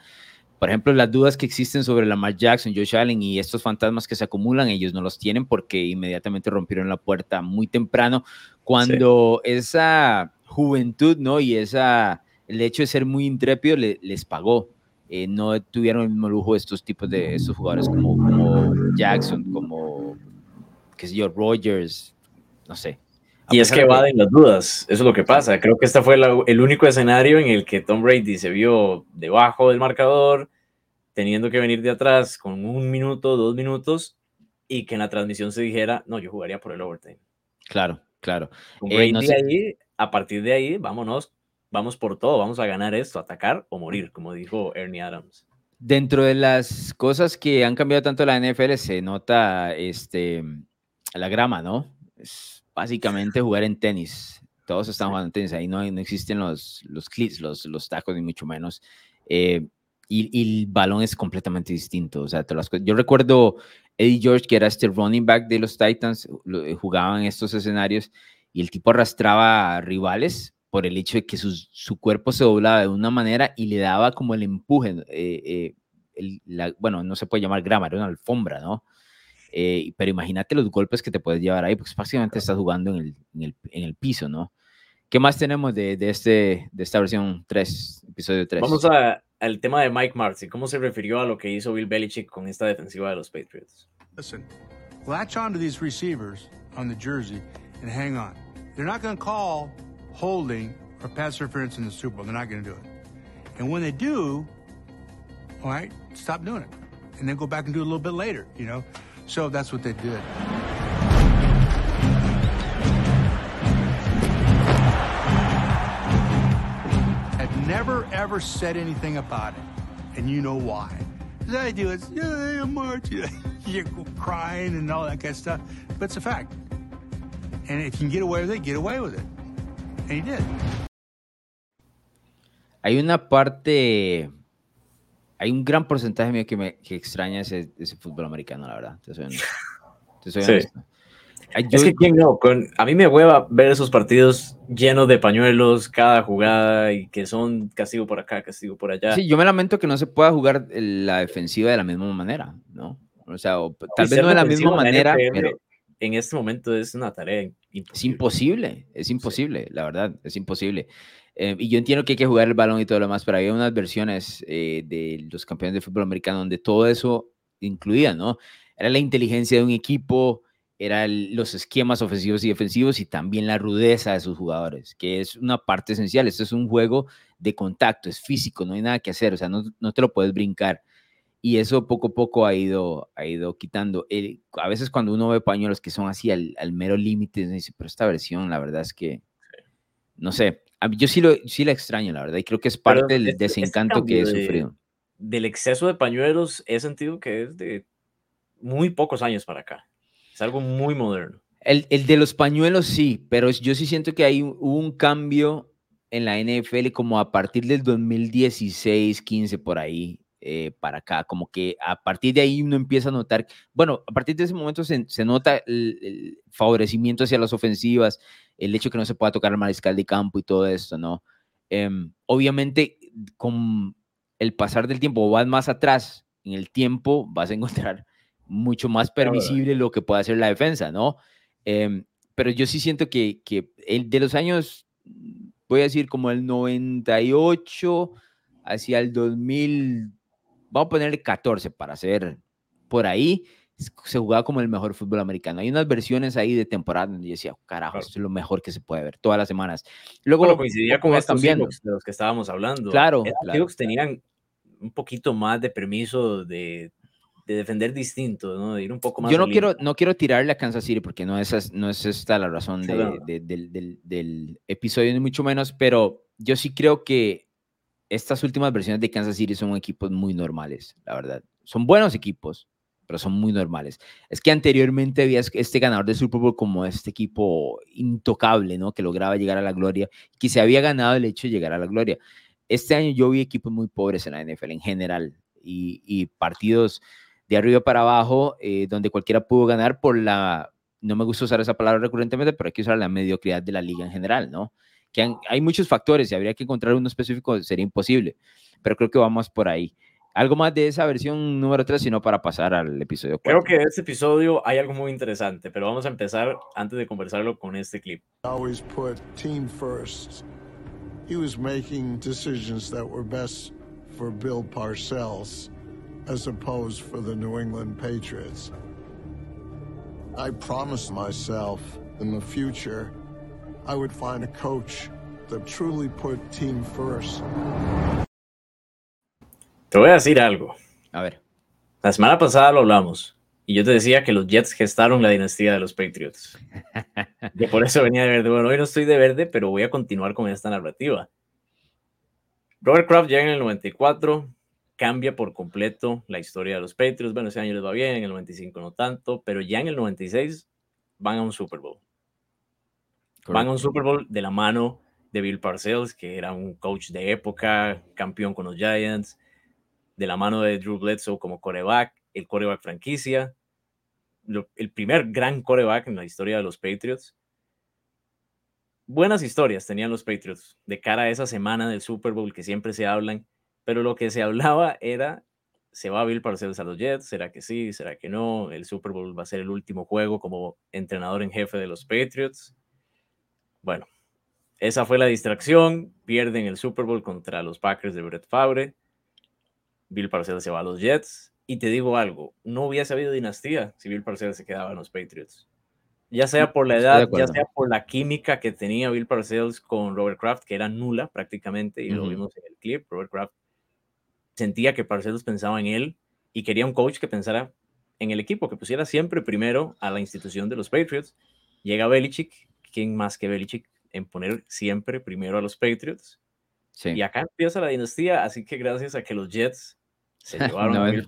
Por ejemplo, las dudas que existen sobre Lamar Jackson, Josh Allen y estos fantasmas que se acumulan, ellos no los tienen porque inmediatamente rompieron la puerta muy temprano cuando esa juventud, ¿no? Y esa, el hecho de ser muy intrépido les pagó. eh, no tuvieron el mismo lujo estos tipos de estos jugadores como, como Jackson, como, qué sé yo, Rogers, no sé. Y es que evaden las dudas, eso es lo que pasa. Creo que este fue el único escenario en el que Tom Brady se vio debajo del marcador, teniendo que venir de atrás con un minuto, dos minutos, y que en la transmisión se dijera, no, yo jugaría por el overtime. Claro, claro. Eh, ahí, a partir de ahí, vámonos, vamos por todo, vamos a ganar esto, atacar o morir, como dijo Ernie Adams. Dentro de las cosas que han cambiado tanto la NFL se nota este, la grama, ¿no? Es básicamente jugar en tenis. Todos están jugando en tenis, ahí no, no existen los, los clits, los, los tacos, ni mucho menos. Eh, y, el balón es completamente distinto. O sea, yo recuerdo Eddie George, que era este running back de los Titans, eh, jugaban en estos escenarios y el tipo arrastraba a rivales por el hecho de que su, cuerpo se doblaba de una manera y le daba como el empuje. Eh, eh, bueno, no se puede llamar grama, era una alfombra, ¿no? Pero imagínate los golpes que te puedes llevar ahí, porque básicamente estás jugando en el, en el, en el piso, ¿no? ¿Qué más tenemos de, de, este, de esta versión 3, episodio 3? Vamos a, al tema de Mike Martz cómo se refirió a lo que hizo Bill Belichick con esta defensiva de los Patriots. Listen, latch on to these receivers on the jersey and hang on. They're not going to call holding or pass interference in the Super Bowl. They're not going to do it. And when they do, all right, stop doing it. And then go back and do it a little bit later, you know? So that's what they did. I never ever said anything about it, and you know why. The idea is, yeah, March, you're crying and all that kind of stuff, but it's a fact. And if you can get away with it, get away with it. And he did. Hay una parte, hay un gran porcentaje mío que me que extraña ese, ese fútbol americano, la verdad. Te soy, te soy sí. es que quién no, con, a mí me hueva ver esos partidos llenos de pañuelos cada jugada y que son castigo por acá, castigo por allá. Sí, yo me lamento que no se pueda jugar la defensiva de la misma manera, ¿no? O sea, tal vez no de la misma manera, pero en este momento es una tarea imposible. Es imposible, es imposible, la verdad, es imposible. Eh, y yo entiendo que hay que jugar el balón y todo lo demás, pero había unas versiones eh, de los campeones de fútbol americano donde todo eso incluía, ¿no? Era la inteligencia de un equipo, eran los esquemas ofensivos y defensivos y también la rudeza de sus jugadores, que es una parte esencial. Esto es un juego de contacto, es físico, no hay nada que hacer, o sea, no, no te lo puedes brincar. Y eso poco a poco ha ido, ha ido quitando. a veces cuando uno ve pañuelos que son así al, al mero límite, dice, pero esta versión, la verdad es que, no sé, yo sí, lo, sí la extraño, la verdad, y creo que es parte del este, este desencanto que he sufrido. del exceso de pañuelos he sentido que es de muy pocos años para acá. Es algo muy moderno. El, el, de los pañuelos sí, pero yo sí siento que hay un, un cambio en la NFL como a partir del 2016, 15 por ahí eh, para acá, como que a partir de ahí uno empieza a notar, bueno, a partir de ese momento se, se nota el, favorecimiento hacia las ofensivas, el hecho que no se pueda tocar el mariscal de campo y todo esto, ¿no? Eh, obviamente, con el pasar del tiempo, vas más atrás en el tiempo, vas a encontrar mucho más permisible lo que puede hacer la defensa, ¿no? Em, pero yo sí siento que, que el de los años, voy a decir como el 98 hacia el 2000, vamos a ponerle 14 para hacer por ahí, se jugaba como el mejor fútbol americano. Hay unas versiones ahí de temporada donde yo decía, carajo, esto es lo mejor que se puede ver todas las semanas. Luego lo coincidía con estos de los que estábamos hablando. Claro, claro. tenían un poquito más de permiso de de defender distinto, ¿no? De ir un poco más. Yo no quiero, no quiero tirarle a Kansas City porque no es, no es esta la razón de, del, del, episodio, ni mucho menos, pero yo sí creo que estas últimas versiones de Kansas City son equipos muy normales, la verdad. Son buenos equipos, pero son muy normales. Es que anteriormente había este ganador de Super Bowl como este equipo intocable, ¿no? Que lograba llegar a la gloria, que se había ganado el hecho de llegar a la gloria. Este año yo vi equipos muy pobres en la NFL en general y, y partidos de arriba para abajo, eh, donde cualquiera pudo ganar por la, no me gusta usar esa palabra recurrentemente, pero hay que usar la mediocridad de la liga en general, ¿no? Que hay muchos factores y habría que encontrar uno específico, sería imposible, pero creo que vamos por ahí. Algo más de esa versión número 3, sino para pasar al episodio 4. Creo que en este episodio hay algo muy interesante, pero vamos a empezar antes de conversarlo con este clip. Always put team first. He was making decisions that were best for Bill Parcells as opposed for the New England Patriots. I promised myself in the future I would find a coach that truly put team first. Te voy a decir algo. A ver. La semana pasada lo hablamos y yo te decía que los Jets gestaron la dinastía de los Patriots. y por eso venía de verde. Bueno, hoy no estoy de verde, pero voy a continuar con esta narrativa. Robert Kraft llega en el 94, cambia por completo la historia de los Patriots. Bueno, ese año les va bien, en el 95 no tanto, pero ya en el 96 van a un Super Bowl. Van a un Super Bowl de la mano de Bill Parcells, que era un coach de época, campeón con los Giants, de la mano de Drew Bledsoe como coreback, el coreback franquicia, el primer gran coreback en la historia de los Patriots. Buenas historias tenían los Patriots de cara a esa semana del Super Bowl que siempre se hablan, pero lo que se hablaba era, ¿se va a Bill Parcells a los Jets? ¿Será que sí? ¿Será que no? El Super Bowl va a ser el último juego como entrenador en jefe de los Patriots. Bueno, esa fue la distracción. Pierden el Super Bowl contra los Packers de Brett Favre. Bill Parcells se va a los Jets. Y te digo algo, no hubiese habido dinastía si Bill Parcells se quedaba en los Patriots. Ya sea por la edad, ya sea por la química que tenía Bill Parcells con Robert Kraft, que era nula prácticamente, y lo vimos en el clip. Robert Kraft sentía que Parcells pensaba en él y quería un coach que pensara en el equipo, que pusiera siempre primero a la institución de los Patriots. Llega Belichick, ¿quién más que Belichick en poner siempre primero a los Patriots? Sí. Y acá empieza la dinastía, así que gracias a que los Jets se llevaron a Bill.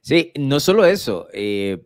Sí, no solo eso, eh,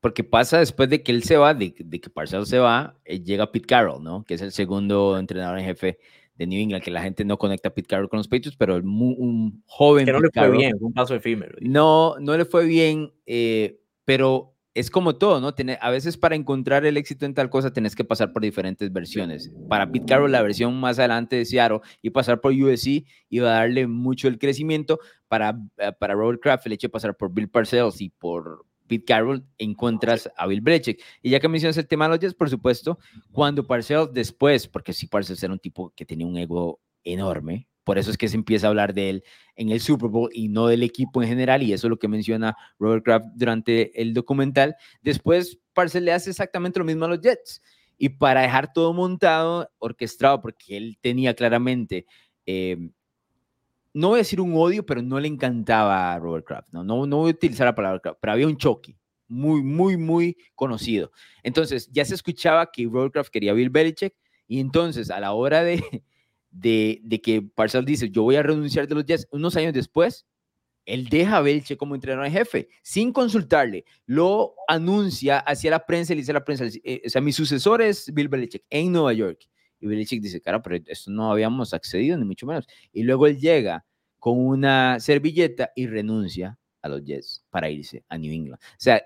porque pasa después de que él se va, de, que Parcells se va, eh, llega Pete Carroll, ¿no? Que es el segundo entrenador en jefe de New England, que la gente no conecta a Pete Carroll con los Patriots, pero un joven. Que no le fue bien, un paso efímero. No, no le fue bien, eh, pero es como todo, ¿no? a veces para encontrar el éxito en tal cosa tenés que pasar por diferentes versiones. Para Pete Carroll, la versión más adelante de Seattle y pasar por USC iba a darle mucho el crecimiento. Para, eh, para Robert Kraft, el hecho pasar por Bill Parcells y por Pete Carroll, encuentras a Bill Belichick. Y ya que mencionas el tema de los Jets, por supuesto, cuando Parcells después, porque sí, Parcells era un tipo que tenía un ego enorme, por eso es que se empieza a hablar de él en el Super Bowl y no del equipo en general, y eso es lo que menciona Robert Kraft durante el documental. Después, Parcells le hace exactamente lo mismo a los Jets. Y para dejar todo montado, orquestado, porque él tenía claramente, em, no voy a decir un odio, pero no le encantaba a Robert Kraft. No, no, no voy a utilizar la palabra Kraft, pero había un choque muy, muy, muy conocido. Entonces, ya se escuchaba que Robert Kraft quería a Bill Belichick, y entonces a la hora de, de, que Parcells dice, yo voy a renunciar de los Jets, unos años después, él deja a Belche como entrenador en jefe, sin consultarle, lo anuncia hacia la prensa le dice a la prensa, eh, o sea, mi sucesor es Bill Belichick en Nueva York. Y Belichick dice, cara, pero esto no habíamos accedido, ni mucho menos. Y luego él llega con una servilleta y renuncia a los Jets para irse a New England. O sea,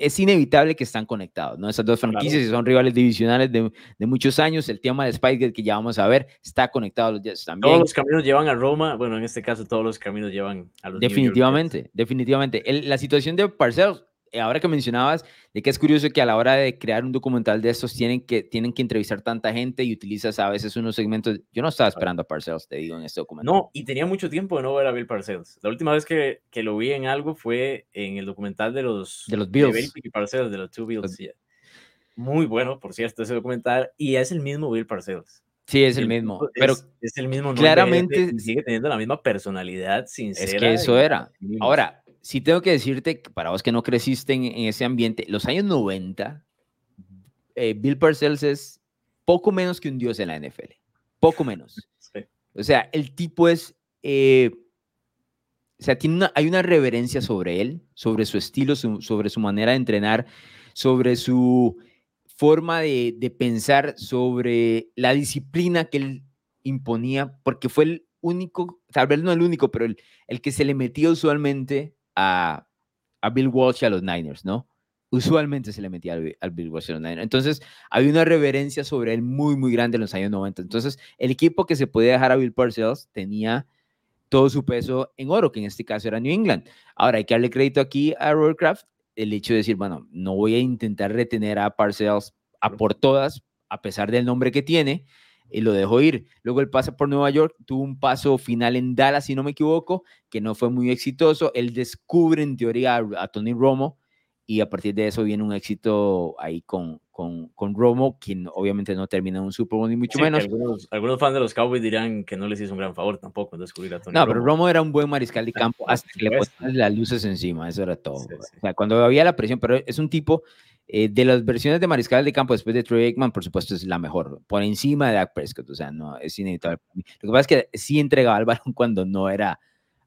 es inevitable que están conectados, ¿no? Esas dos franquicias son rivales divisionales de, de, muchos años. El tema de Spike que ya vamos a ver está conectado a los Jets también. Todos los caminos llevan a Roma. Bueno, en este caso, todos los caminos llevan a los Definitivamente, definitivamente. la situación de Parcells eh, ahora que mencionabas de que es curioso que a la hora de crear un documental de estos tienen que, tienen que entrevistar tanta gente y utilizas a veces unos segmentos. Yo no estaba esperando a Parcells, te digo, en este documental. No, y tenía mucho tiempo de no ver a Bill Parcells. La última vez que, que lo vi en algo fue en el documental de los, de los Bills. De y Parcells, de los Two Bills. Muy bueno, por cierto, ese documental. Y es el mismo Bill Parcells. Sí, es el, mismo. pero es el mismo. Claramente. sigue teniendo la misma personalidad sincera. Es que eso era. Ahora, sí tengo que decirte, para vos que no creciste en, ese ambiente, los años 90, eh, Bill Parcells es poco menos que un dios en la NFL. Poco menos. O sea, el tipo es... Eh, o sea, tiene hay una reverencia sobre él, sobre su estilo, sobre su manera de entrenar, sobre su forma de, de, pensar, sobre la disciplina que él imponía, porque fue el único, tal vez no el único, pero el, el que se le metía usualmente a, Bill Walsh y a los Niners, ¿no? Usualmente se le metía al, Bill Walsh y a los Niners. Entonces, había una reverencia sobre él muy, muy grande en los años 90. Entonces, el equipo que se podía dejar a Bill Parcells tenía todo su peso en oro, que en este caso era New England. Ahora, hay que darle crédito aquí a Robert Kraft, el hecho de decir, bueno, no voy a intentar retener a Parcells a por todas, a pesar del nombre que tiene, y lo dejó ir. Luego él pasa por Nueva York, tuvo un paso final en Dallas, si no me equivoco, que no fue muy exitoso. Él descubre en teoría a, Tony Romo y a partir de eso viene un éxito ahí con, con, con Romo, quien obviamente no termina en un Super Bowl ni mucho menos. Algunos, fans de los Cowboys dirán que no les hizo un gran favor tampoco descubrir a Tony No, pero Romo era un buen mariscal de campo hasta que le ponían las luces encima, eso era todo. O sea, cuando había la presión, pero es un tipo eh, de las versiones de Mariscal de Campo después de Troy Aikman, por supuesto, es la mejor, por encima de Dak Prescott, o sea, no, es inevitable. Lo que pasa es que sí entregaba el balón cuando no era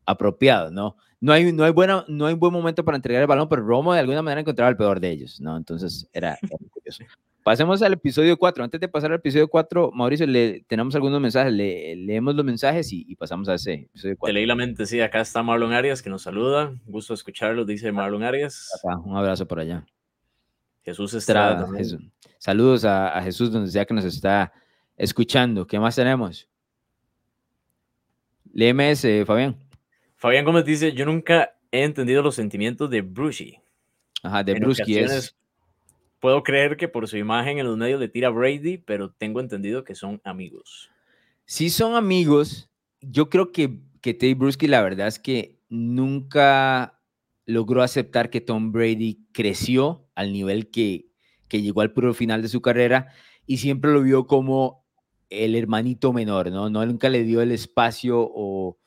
apropiado, ¿no? No hay, no hay, buena, no hay buen momento para entregar el balón, pero Romo de alguna manera encontraba el peor de ellos, ¿no? Entonces era, curioso. Pasemos al episodio 4. Antes de pasar al episodio 4, Mauricio, le, tenemos algunos mensajes, le, leemos los mensajes y, pasamos a ese episodio 4. Te leí la mente, sí, acá está Marlon Arias que nos saluda, gusto escucharlo, dice Marlon Arias. un abrazo por allá. Jesús Estrada. Saludos a, Jesús donde sea que nos está escuchando. ¿Qué más tenemos? Léeme ese, Fabián. Fabián Gómez dice, yo nunca he entendido los sentimientos de Brucey. Ajá, de Bruschi es... Puedo creer que por su imagen en los medios le tira Brady, pero tengo entendido que son amigos. Sí son amigos. Yo creo que, que Teddy Bruschi la verdad es que nunca logró aceptar que Tom Brady creció al nivel que, que llegó al puro final de su carrera y siempre lo vio como el hermanito menor, ¿no? no nunca le dio el espacio o,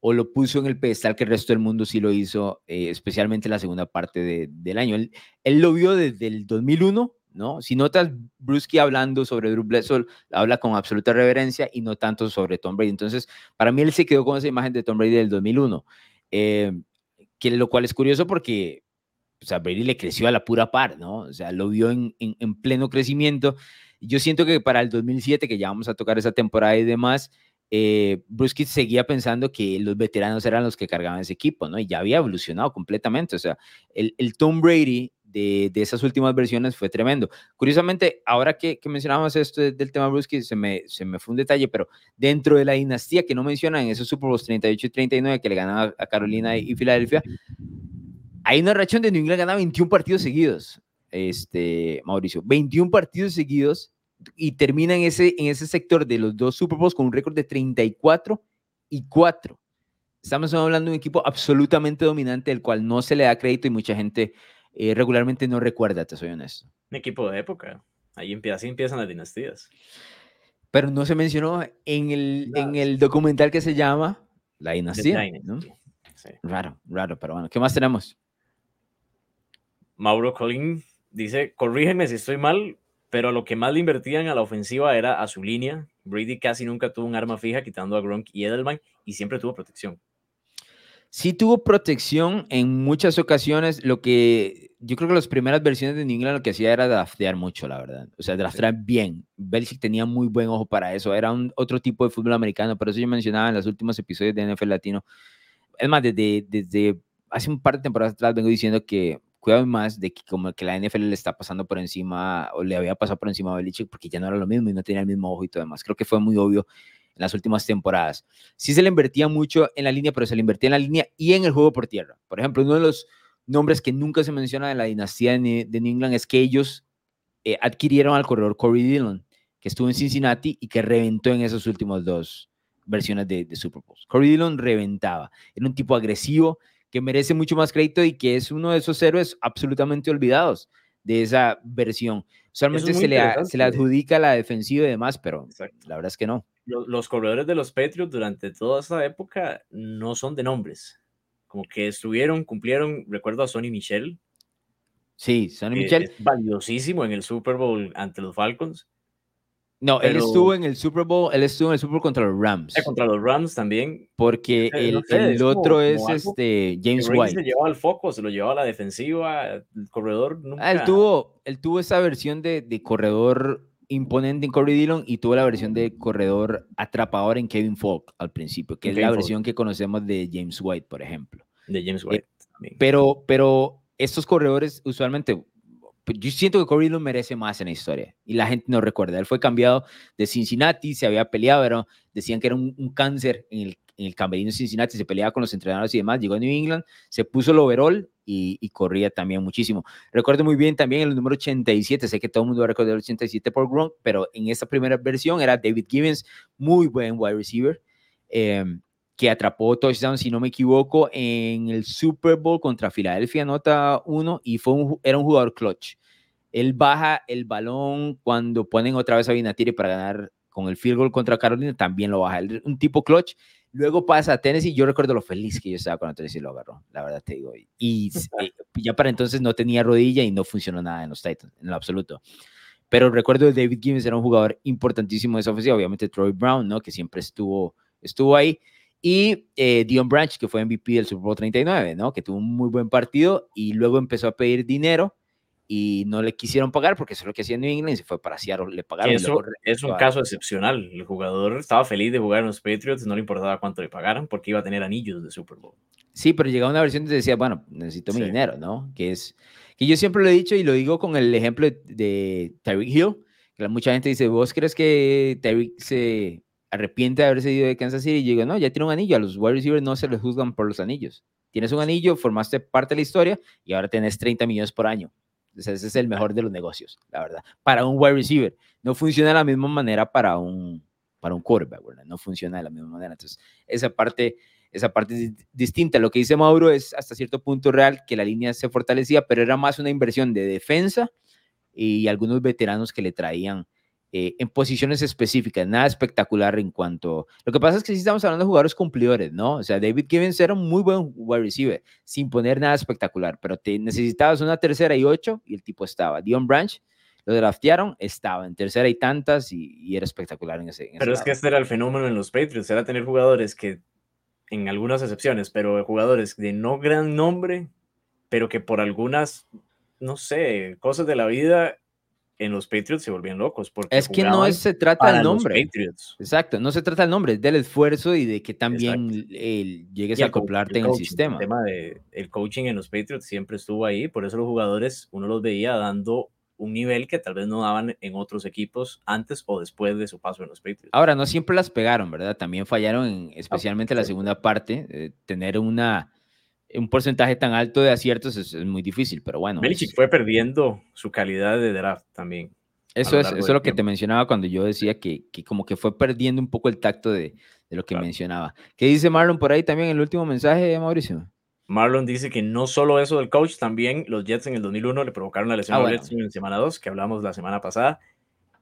o, lo puso en el pedestal que el resto del mundo sí lo hizo, eh, especialmente en la segunda parte del año. Él, lo vio desde el 2001, ¿no? Si notas, Bruschi hablando sobre Drew Bledsoe, habla con absoluta reverencia y no tanto sobre Tom Brady. Entonces, para mí él se quedó con esa imagen de Tom Brady del 2001. Eh, que lo cual es curioso porque o sea, Brady le creció a la pura par, ¿no? O sea, lo vio en, en, pleno crecimiento. Yo siento que para el 2007, que ya vamos a tocar esa temporada y demás, eh, seguía pensando que los veteranos eran los que cargaban ese equipo, ¿no? Y ya había evolucionado completamente. O sea, el, el Tom Brady de, esas últimas versiones fue tremendo. Curiosamente, ahora que, que mencionábamos esto del tema Bruschi, se me, se me fue un detalle, pero dentro de la dinastía que no mencionan, esos Super Bowls 38 y 39 que le ganaban a Carolina y, Filadelfia, hay una reacción de New England ganaba 21 partidos seguidos, este, Mauricio, 21 partidos seguidos y termina en ese, en ese sector de los dos Super Bowls con un récord de 34 y 4. Estamos hablando de un equipo absolutamente dominante, del cual no se le da crédito y mucha gente eh, regularmente no recuerda, te soy honesto. Un equipo de época. Ahí empieza, así empiezan las dinastías. Pero no se mencionó en el, en el documental que se llama La Dinastía. Raro, raro, pero bueno, ¿qué más tenemos? Mauro Colín dice, corrígeme si estoy mal, pero lo que más le invertían a la ofensiva era a su línea. Brady casi nunca tuvo un arma fija, quitando a Gronk y Edelman, y siempre tuvo protección. Sí tuvo protección en muchas ocasiones. Lo que yo creo que las primeras versiones de New England lo que hacía era draftear mucho, la verdad. O sea, draftear bien. Belichick tenía muy buen ojo para eso. Era un otro tipo de fútbol americano. Por eso yo mencionaba en los últimos episodios de NFL Latino. Es más, desde, desde hace un par de temporadas atrás vengo diciendo que cuidado más de que como que la NFL le está pasando por encima o le había pasado por encima a Belichick porque ya no era lo mismo y no tenía el mismo ojo y todo demás. Creo que fue muy obvio en las últimas temporadas. Sí se le invertía mucho en la línea, pero se le invertía en la línea y en el juego por tierra. Por ejemplo, uno de los nombres que nunca se menciona de la dinastía de, New England es que ellos eh, adquirieron al corredor Corey Dillon, que estuvo en Cincinnati y que reventó en esas últimas dos versiones de, Super Bowl. Corey Dillon reventaba. Era un tipo agresivo que merece mucho más crédito y que es uno de esos héroes absolutamente olvidados de esa versión. Usualmente se le, se le, adjudica la defensiva y demás, pero la verdad es que no los, corredores de los Patriots durante toda esa época no son de nombres. Como que estuvieron, cumplieron, recuerdo a Sonny Michel. Sí, Sonny Michel. valiosísimo en el Super Bowl ante los Falcons. No, él estuvo en el Super Bowl, él estuvo en el Super Bowl contra los Rams. Eh, contra los Rams también. Porque el, el otro es este James White. Se llevaba al foco, se lo llevaba a la defensiva, el corredor nunca... Ah, él tuvo, él tuvo esa versión de, de corredor imponente en Corey Dillon y tuvo la versión de corredor atrapador en Kevin Falk al principio, que es la versión que conocemos de James White, por ejemplo. De James White. Eh, pero, pero estos corredores usualmente, yo siento que Corey merece más en la historia y la gente no recuerda. Él fue cambiado de Cincinnati, se había peleado, pero decían que era un, cáncer en, en el camerino de Cincinnati, se peleaba con los entrenadores y demás, llegó a New England, se puso el overall y, y corría también muchísimo. Recuerdo muy bien también el número 87, sé que todo el mundo va a recordar el 87 por Gronk, pero en esta primera versión era David Gibbons, muy buen wide receiver. Eh, que atrapó touchdown, si no me equivoco, en el Super Bowl contra Filadelfia, nota 1, y fue un, era un jugador clutch. Él baja el balón cuando ponen otra vez a Vinatieri para ganar con el field goal contra Carolina, también lo baja. un tipo clutch. Luego pasa a Tennessee. Yo recuerdo lo feliz que yo estaba cuando Tennessee lo agarró, la verdad te digo. Y eh, ya para entonces no tenía rodilla y no funcionó nada en los Titans, en lo absoluto. Pero recuerdo que David Gibbons era un jugador importantísimo de esa ofensiva. Obviamente Troy Brown, ¿no? Que siempre estuvo, estuvo ahí y eh, Dion Branch, que fue MVP del Super Bowl 39, ¿no? Que tuvo un muy buen partido y luego empezó a pedir dinero y no le quisieron pagar porque eso es lo que hacía New England y se fue para Seattle, le pagaron. Eso es un caso excepcional. El jugador estaba feliz de jugar en los Patriots, no le importaba cuánto le pagaran porque iba a tener anillos de Super Bowl. Sí, pero llegaba una versión donde decía, bueno, necesito mi dinero, ¿no? Que es, que yo siempre lo he dicho y lo digo con el ejemplo de, de Tyreek Hill, que mucha gente dice, ¿vos crees que Tyreek se arrepiente de haberse ido de Kansas City y digo, no, ya tiene un anillo, a los wide receivers no se les juzgan por los anillos. Tienes un anillo, formaste parte de la historia y ahora tenés 30 millones por año. ese es el mejor de los negocios, la verdad. Para un wide receiver. No funciona de la misma manera para un, para un quarterback, ¿verdad? No funciona de la misma manera. Entonces, esa parte, esa parte es distinta. Lo que dice Mauro es hasta cierto punto real que la línea se fortalecía, pero era más una inversión de defensa y algunos veteranos que le traían eh, en posiciones específicas, nada espectacular en cuanto... Lo que pasa es que sí estamos hablando de jugadores cumplidores, ¿no? O sea, David Gibbons era un muy buen wide receiver, sin poner nada espectacular, pero te necesitabas una tercera y ocho y el tipo estaba. Dion Branch, lo draftearon, estaba en tercera y tantas y, era espectacular en ese. pero es que este era el fenómeno en los Patriots, era tener jugadores que, en algunas excepciones, pero jugadores de no gran nombre, pero que por algunas, no sé, cosas de la vida en los Patriots se volvían locos. Porque es que no se trata del nombre. Exacto, no se trata del nombre, es del esfuerzo y de que también llegues a acoplarte en el sistema. El tema de el coaching en los Patriots siempre estuvo ahí, por eso los jugadores uno los veía dando un nivel que tal vez no daban en otros equipos antes o después de su paso en los Patriots. Ahora, no siempre las pegaron, ¿verdad? También fallaron, en, ah, especialmente la segunda parte, tener una un porcentaje tan alto de aciertos es, muy difícil, pero bueno. Belichick fue perdiendo su calidad de draft también. Eso es, eso es lo que te mencionaba cuando yo decía que, que, como que fue perdiendo un poco el tacto de, de lo que mencionaba. ¿Qué dice Marlon por ahí también en el último mensaje, Mauricio? Marlon dice que no solo eso del coach, también los Jets en el 2001 le provocaron la lesión ah, a Bledsoe en semana 2, que hablamos la semana pasada,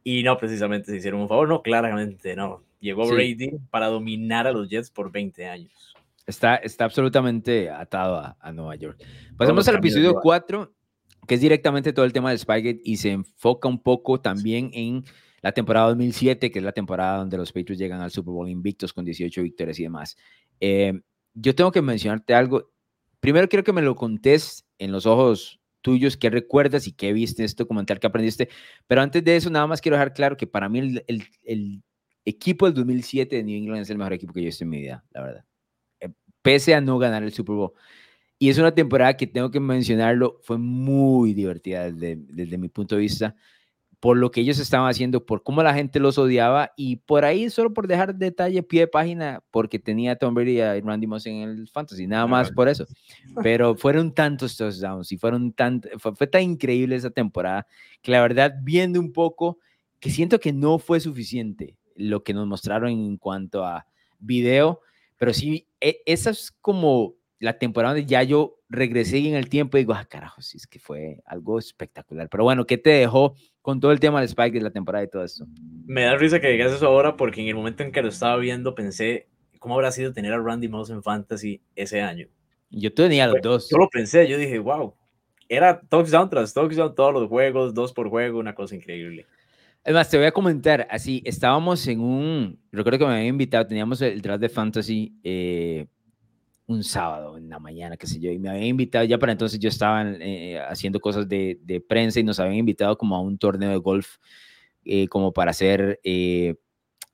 y no precisamente se hicieron un favor, no, claramente no. Llegó Brady para dominar a los Jets por 20 años. Está, está absolutamente atado a, Nueva York. Pasamos al episodio 4, que es directamente todo el tema del Spygate y se enfoca un poco también en la temporada 2007, que es la temporada donde los Patriots llegan al Super Bowl invictos con 18 victorias y demás. Eh, yo tengo que mencionarte algo. Primero quiero que me lo contés en los ojos tuyos, qué recuerdas y qué viste en este documental que aprendiste. Pero antes de eso, nada más quiero dejar claro que para mí el, el, el equipo del 2007 de New England es el mejor equipo que yo he visto en mi vida, la verdad pese a no ganar el Super Bowl. Y es una temporada que tengo que mencionarlo, fue muy divertida desde, mi punto de vista, por lo que ellos estaban haciendo, por cómo la gente los odiaba y por ahí, solo por dejar detalle, pie de página, porque tenía Tom Brady y Randy Moss en el Fantasy, nada más por eso. Pero fueron tantos touchdowns y fueron tan, fue, fue tan increíble esa temporada que la verdad, viendo un poco, que siento que no fue suficiente lo que nos mostraron en cuanto a video pero sí, e, esa es como la temporada donde ya yo regresé en el tiempo y digo, ah, carajo, sí, es que fue algo espectacular. Pero bueno, ¿qué te dejó con todo el tema del Spike de la temporada y todo esto? Me da risa que digas eso ahora porque en el momento en que lo estaba viendo pensé, ¿cómo habrá sido tener a Randy Moss en Fantasy ese año? Yo tenía los dos. Yo lo pensé, yo dije, wow, era touchdown tras touchdown todos los juegos, dos por juego, una cosa increíble. Además, te voy a comentar, así, estábamos en un, recuerdo que me habían invitado, teníamos el draft de fantasy eh, un sábado en la mañana, qué sé yo, y me habían invitado, ya para entonces yo estaba eh, haciendo cosas de, de, prensa y nos habían invitado como a un torneo de golf, eh, como para hacer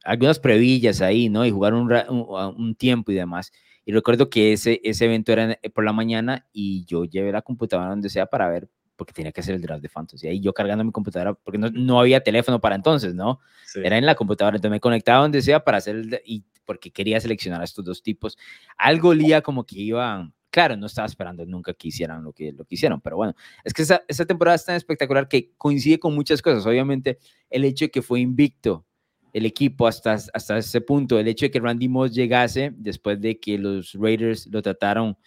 algunas previllas ahí, ¿no? Y jugar un, un, tiempo y demás. Y recuerdo que ese, ese evento era por la mañana y yo llevé la computadora donde sea para ver porque tenía que hacer el draft de fantasy. Ahí yo cargando mi computadora, porque no, no había teléfono para entonces, ¿no? Sí. Era en la computadora, entonces me conectaba donde sea para hacer el, y porque quería seleccionar a estos dos tipos. Algo olía como que iban, claro, no estaba esperando nunca que hicieran lo que, lo que hicieron, pero bueno, es que esa, esa temporada es tan espectacular que coincide con muchas cosas. Obviamente, el hecho de que fue invicto el equipo hasta, hasta ese punto, el hecho de que Randy Moss llegase después de que los Raiders lo trataron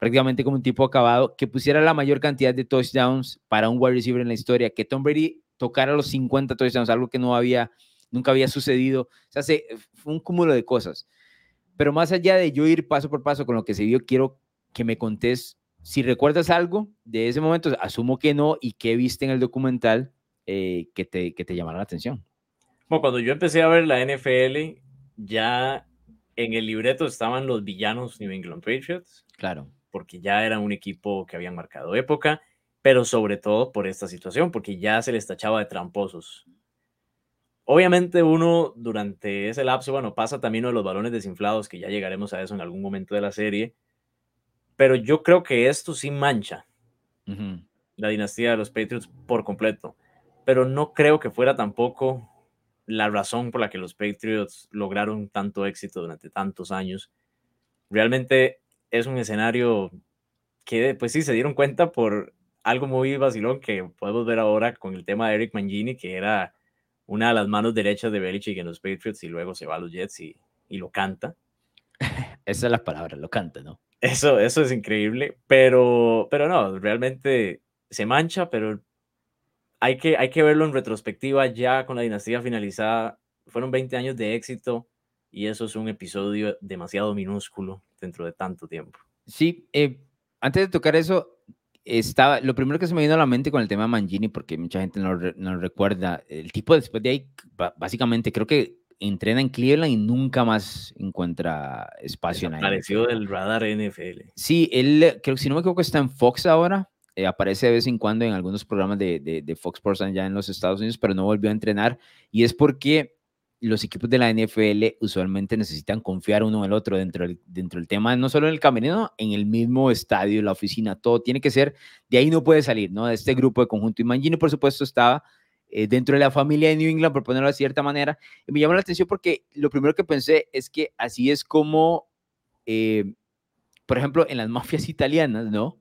prácticamente como un tipo acabado, que pusiera la mayor cantidad de touchdowns para un wide receiver en la historia, que Tom Brady tocara los 50 touchdowns, algo que no había, nunca había sucedido. O sea, se, fue un cúmulo de cosas. Pero más allá de yo ir paso por paso con lo que se vio, quiero que me contés si recuerdas algo de ese momento, asumo que no, y qué viste en el documental eh, que, te, que te llamara la atención. Bueno, cuando yo empecé a ver la NFL, ya en el libreto estaban los villanos New England Patriots, Claro. Porque ya era un equipo que habían marcado época, pero sobre todo por esta situación, porque ya se les tachaba de tramposos. Obviamente uno durante ese lapso, bueno, pasa también uno de los balones desinflados, que ya llegaremos a eso en algún momento de la serie, pero yo creo que esto sí mancha la dinastía de los Patriots por completo, pero no creo que fuera tampoco la razón por la que los Patriots lograron tanto éxito durante tantos años. Realmente es un escenario que pues sí se dieron cuenta por algo muy vacilón que podemos ver ahora con el tema de Eric Mangini, que era una de las manos derechas de Belichick en los Patriots y luego se va a los Jets y, y lo canta. Esa es la palabra, lo canta, ¿no? Eso, eso es increíble, pero, pero no, realmente se mancha, pero hay que, hay que verlo en retrospectiva ya con la dinastía finalizada. Fueron 20 años de éxito y eso es un episodio demasiado minúsculo dentro de tanto tiempo. Sí, eh, antes de tocar eso, estaba, lo primero que se me vino a la mente con el tema de Mangini, porque mucha gente no, re- no recuerda, el tipo después de ahí, básicamente creo que entrena en Cleveland y nunca más encuentra espacio en la Apareció NFL. del radar NFL. Sí, él, creo que si no me equivoco, está en Fox ahora. eh, aparece de vez en cuando en algunos programas de, de, de Fox Sports allá en los Estados Unidos, pero no volvió a entrenar. Y es porque los equipos de la NFL usualmente necesitan confiar uno en el otro dentro del, dentro del tema, no solo en el camerino, en el mismo estadio, la oficina, todo tiene que ser, de ahí no puede salir, ¿no? De este grupo de conjunto. Y Mangini, por supuesto, estaba eh, dentro de la familia de New England, por ponerlo de cierta manera. Y me llamó la atención porque lo primero que pensé es que así es como, eh, por ejemplo, en las mafias italianas, ¿no?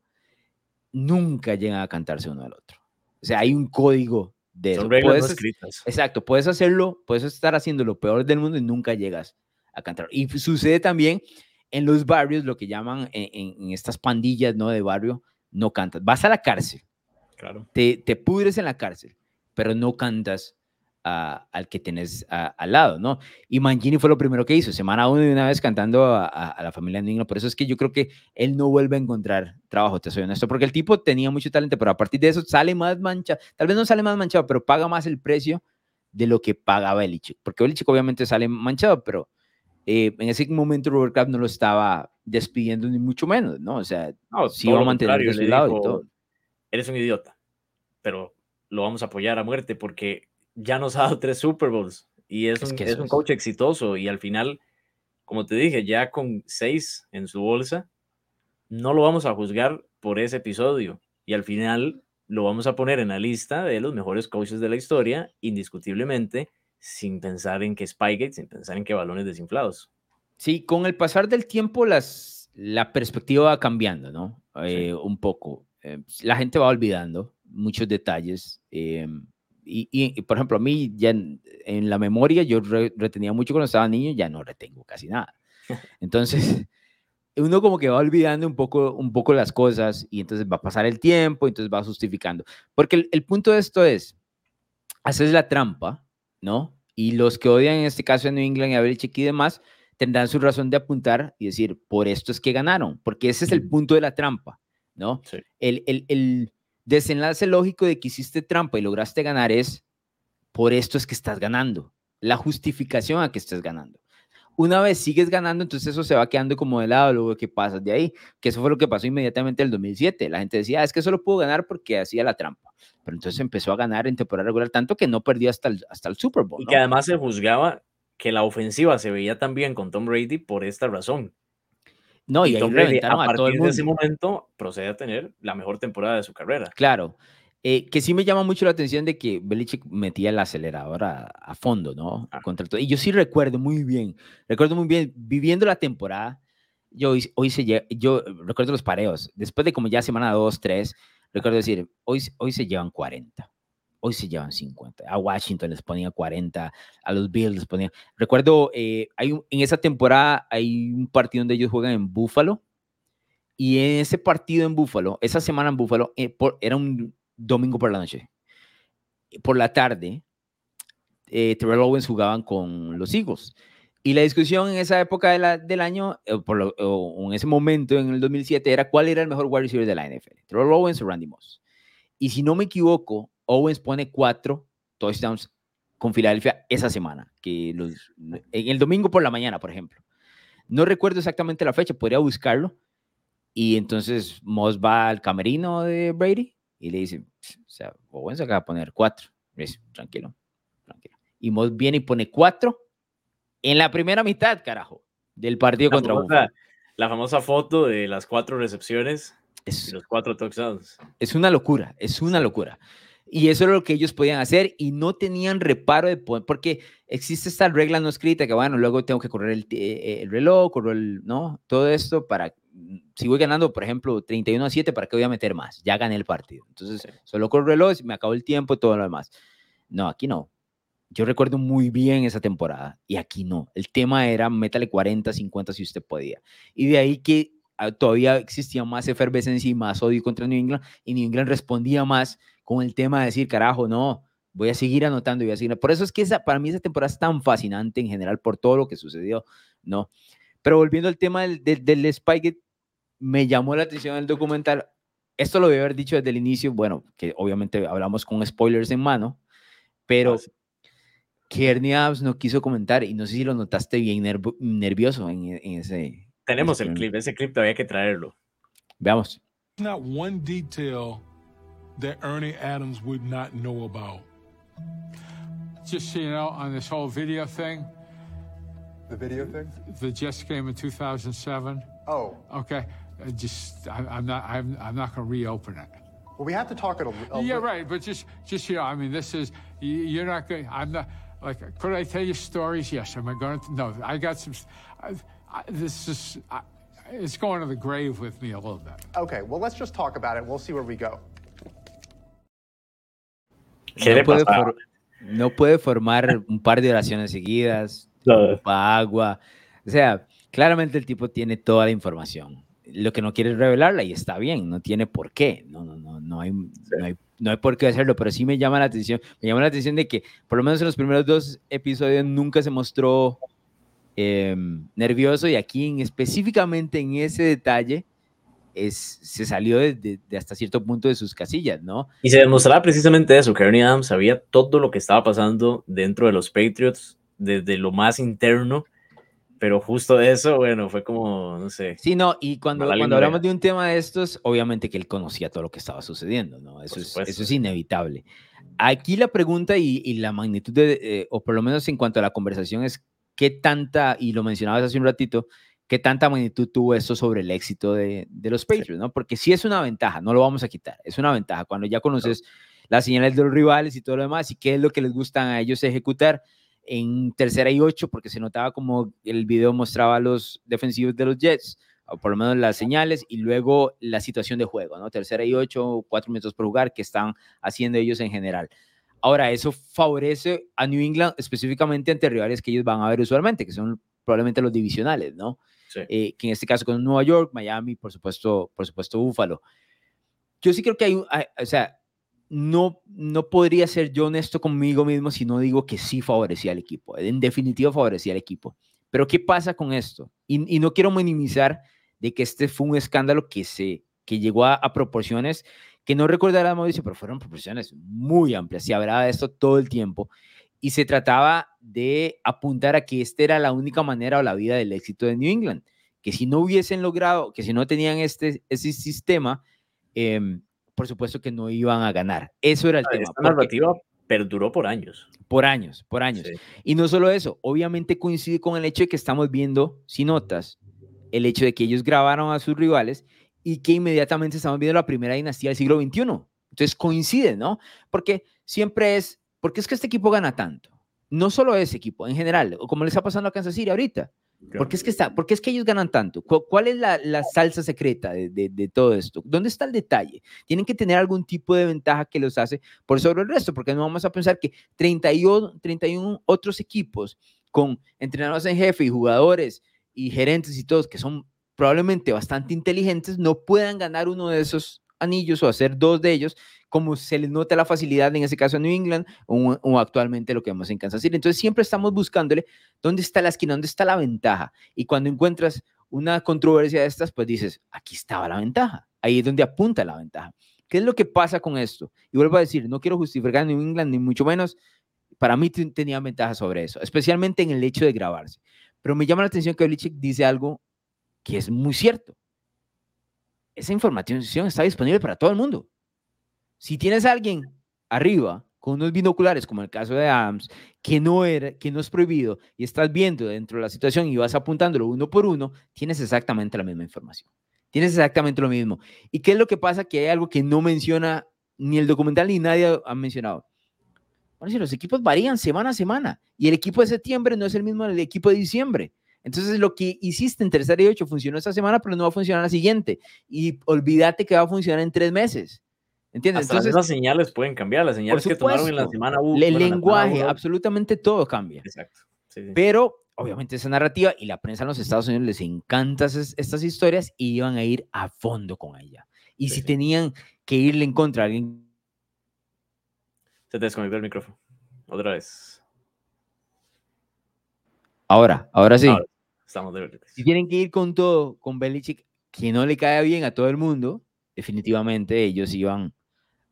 Nunca llegan a cantarse uno al otro. O sea, hay un código de eso. Son reglas no escritas. Exacto, puedes hacerlo, puedes estar haciendo lo peor del mundo y nunca llegas a cantar. Y sucede también en los barrios, lo que llaman en, en- en estas pandillas ¿no? de barrio, no cantas. Vas a la cárcel, Claro. te, te pudres en la cárcel, pero no cantas a- al que tenés a- al lado, ¿no? Y Mangini fue lo primero que hizo, semana uno de una vez cantando a, la familia England. Por eso es que yo creo que él no vuelve a encontrar trabajo, te soy honesto, porque el tipo tenía mucho talento, pero a partir de eso sale más manchado, tal vez no sale más manchado, pero paga más el precio de lo que paga Belichick, porque Belichick obviamente sale manchado, pero eh, en ese momento Robert Kraft no lo estaba despidiendo ni mucho menos, ¿no? O sea, No, sí iba a mantener de su lado y todo. Eres un idiota, pero lo vamos a apoyar a muerte porque ya nos ha dado tres Super Bowls y es, Es un, que es un coach exitoso y al final, como te dije, ya con seis en su bolsa, no lo vamos a juzgar por ese episodio y al final lo vamos a poner en la lista de los mejores coaches de la historia, indiscutiblemente, sin pensar en que Spygate, sin pensar en que balones desinflados. Sí, con el pasar del tiempo las, la perspectiva va cambiando, ¿no? Sí. Eh, Un poco. Eh, la gente va olvidando muchos detalles. eh, y, y- por ejemplo, a mí ya en, en la memoria yo re- retenía mucho cuando estaba niño, ya no retengo casi nada. Entonces, uno como que va olvidando un poco, un poco las cosas y entonces va a pasar el tiempo, entonces va justificando. Porque el, el punto de esto es, haces la trampa, ¿no? Y los que odian en este caso a New England y a Belichick y demás, tendrán su razón de apuntar y decir, por esto es que ganaron, porque ese es el punto de la trampa, ¿no? Sí. El, el, el desenlace lógico de que hiciste trampa y lograste ganar es, por esto es que estás ganando, la justificación a que estés ganando. Una vez sigues ganando, entonces eso se va quedando como de lado, luego que pasas de ahí, que eso fue lo que pasó inmediatamente en el 2007. La gente decía, "Ah, es que solo pudo ganar porque hacía la trampa. Pero entonces empezó a ganar en temporada regular tanto que no perdió hasta el, hasta el Super Bowl. Y ¿no? que además se juzgaba que la ofensiva se veía tan bien con Tom Brady por esta razón. No, y, y Tom Brady, a reventaron a, todo el partir de ese mundo. momento procede a tener la mejor temporada de su carrera. Claro. Eh, que sí me llama mucho la atención de que Belichick metía el acelerador a, a fondo, ¿no? Ah. Contra todo. Y yo sí recuerdo muy bien, recuerdo muy bien, viviendo la temporada, yo hoy, se yo recuerdo los pareos, después de como ya semana 2, 3, recuerdo decir, hoy, hoy se llevan 40, hoy se llevan 50, a Washington les ponía 40, a los Bills les ponía, recuerdo, eh, hay un- en esa temporada hay un partido donde ellos juegan en Buffalo, y en ese partido en Buffalo, esa semana en Buffalo, eh, por- era un domingo por la noche. Por la tarde, eh, Terrell Owens jugaban con los Eagles. Y la discusión en esa época de la- del año, eh, por lo- o en ese momento, en el 2007, era cuál era el mejor wide receiver de la NFL, Terrell Owens o Randy Moss. Y si no me equivoco, Owens pone cuatro touchdowns con Filadelfia esa semana, que los, en el domingo por la mañana, por ejemplo. No recuerdo exactamente la fecha, podría buscarlo. Y entonces Moss va al camerino de Brady y le dice, o sea, Owens acaba de poner cuatro. Le dice, tranquilo, tranquilo. Y Moss viene y pone cuatro en la primera mitad, carajo, del partido La contra famosa, la famosa foto de las cuatro recepciones y Es, los cuatro touchdowns. es una locura, es una locura. Y eso era lo que ellos podían hacer y no tenían reparo de poder, porque existe esta regla no escrita que, bueno, luego tengo que correr el, reloj, correr el, ¿no? Todo esto para, si voy ganando, por ejemplo, 31 a 7, ¿para qué voy a meter más? Ya gané el partido. Entonces, solo corro el reloj, me acabó el tiempo, todo lo demás. No, aquí no. Yo recuerdo muy bien esa temporada y aquí no. El tema era métale 40, 50 si usted podía. Y de ahí que ah, todavía existía más efervescencia y más odio contra New England y New England respondía más con el tema de decir, carajo, no, voy a seguir anotando y voy a seguir. Por eso es que esa, para mí esa temporada es tan fascinante en general por todo lo que sucedió, ¿no? Pero volviendo al tema del, del, del Spygate, me llamó la atención el documental. Esto lo debe haber dicho desde el inicio, bueno, que obviamente hablamos con spoilers en mano, pero Ah, sí. que Ernie Adams no quiso comentar y no sé si lo notaste bien nervo- nervioso en, en ese... Tenemos el primer- clip, ese clip todavía hay que traerlo. Veamos. Not one detail that Ernie Adams would not know about. Just so you know, on this whole video thing, The video thing? the Jets game in 2007. Oh, Okay, uh, just I, I'm not I'm, I'm not going to reopen it. well, we have to talk it a, a yeah, li- right. But just just you know, I mean, this is you- you're not going. I'm not like. Could I tell you stories? Yes. Am I going to? No. I got some. I, I, this is. I, it's going to the grave with me a little bit. Okay, well, let's just talk about it. We'll see where we go. ¿Qué no, le puede for- no puede formar un par de oraciones seguidas, No. agua. O sea, claramente el tipo tiene toda la información. Lo que no quiere es revelarla y está bien, no tiene por qué. No, no, no, no, hay, no, hay, no hay por qué hacerlo, pero sí me llama la atención. Me llama la atención de que, por lo menos en los primeros dos episodios, nunca se mostró eh, nervioso y aquí en, específicamente en ese detalle es, se salió de, de- de hasta cierto punto de sus casillas, ¿no? Y se demostraba precisamente eso, que Ernie Adams sabía todo lo que estaba pasando dentro de los Patriots, desde lo más interno, pero justo eso, bueno, fue como, no sé. Sí, no, y cuando, cuando hablamos de un tema de estos, obviamente que él conocía todo lo que estaba sucediendo, ¿no? Eso, es, eso es inevitable. Aquí la pregunta y, y la magnitud, de, eh, o por lo menos en cuanto a la conversación, es qué tanta, y lo mencionabas hace un ratito, qué tanta magnitud tuvo esto sobre el éxito de, de los Patriots, ¿no? Porque sí es una ventaja, no lo vamos a quitar, es una ventaja cuando ya conoces las señales de los rivales y todo lo demás y qué es lo que les gusta a ellos ejecutar en tercera y ocho, porque se notaba como el video mostraba a los defensivos de los Jets, o por lo menos las señales, y luego la situación de juego, ¿no? Tercera y ocho, cuatro minutos por jugar, que están haciendo ellos en general. Ahora, eso favorece a New England específicamente ante rivales que ellos van a ver usualmente, que son probablemente los divisionales, ¿no? Sí. Eh, que en este caso con Nueva York, Miami, por supuesto, por supuesto, Buffalo. Yo sí creo que hay, hay- o sea, no, no podría ser yo honesto conmigo mismo si no digo que sí favorecía al equipo. En definitiva favorecía al equipo. Pero ¿qué pasa con esto? Y, y no quiero minimizar de que este fue un escándalo que, se, que llegó a, a proporciones que no recordará Mauricio, pero fueron proporciones muy amplias. Se hablaba de esto todo el tiempo. Y se trataba de apuntar a que esta era la única manera o la vida del éxito de New England. Que si no hubiesen logrado, que si no tenían este, ese sistema, em, por supuesto que no iban a ganar. Eso era el tema. Esta narrativa perduró por años. por años, por años. Sí. Y no solo eso, obviamente coincide con el hecho de que estamos viendo, si notas, el hecho de que ellos grabaron a sus rivales y que inmediatamente estamos viendo la primera dinastía del siglo XXI. Entonces coincide, ¿no? Porque siempre es, ¿por qué es que este equipo gana tanto? No solo ese equipo, en general, o como le está pasando a Kansas City ahorita. ¿Por qué es que, está, por qué es que ellos ganan tanto? ¿Cuál es la, la salsa secreta de, de, de, todo esto? ¿Dónde está el detalle? Tienen que tener algún tipo de ventaja que los hace por sobre el resto, porque no vamos a pensar que 31, 31 otros equipos con entrenadores en jefe y jugadores y gerentes y todos que son probablemente bastante inteligentes no puedan ganar uno de esos anillos o hacer dos de ellos, como se les nota la facilidad en ese caso en New England o, actualmente lo que vemos en Kansas City. Entonces siempre estamos buscándole dónde está la esquina, dónde está la ventaja. Y cuando encuentras una controversia de estas, pues dices, aquí estaba la ventaja. Ahí es donde apunta la ventaja. ¿Qué es lo que pasa con esto? Y vuelvo a decir, no quiero justificar a New England, ni mucho menos. Para mí tenía ventaja sobre eso, especialmente en el hecho de grabarse. Pero me llama la atención que Belichick dice algo que es muy cierto. Esa información está disponible para todo el mundo. Si tienes alguien arriba con unos binoculares, como el caso de Adams, que no, era, que no es prohibido, y estás viendo dentro de la situación y vas apuntándolo uno por uno, tienes exactamente la misma información. Tienes exactamente lo mismo. ¿Y qué es lo que pasa? Que hay algo que no menciona ni el documental ni nadie ha mencionado. Bueno, si los equipos varían semana a semana y el equipo de septiembre no es el mismo del equipo de diciembre. Entonces, lo que hiciste en tercera y ocho funcionó esta semana, pero no va a funcionar la siguiente. Y olvídate que va a funcionar en tres meses. ¿Entiendes? Hasta Entonces, las señales pueden cambiar, las señales que tomaron en la semana 1. El lenguaje, absolutamente todo cambia. Exacto. Sí, sí. Pero, obviamente, esa narrativa y la prensa en los Estados Unidos les encantan estas historias y iban a ir a fondo con ella. Y Sí, si tenían que irle en contra a alguien Se te desconectó el micrófono. Otra vez. Ahora, ahora sí. Ahora, estamos de verdad. Si tienen que ir con todo, con Belichick, que no le cae bien a todo el mundo, definitivamente ellos iban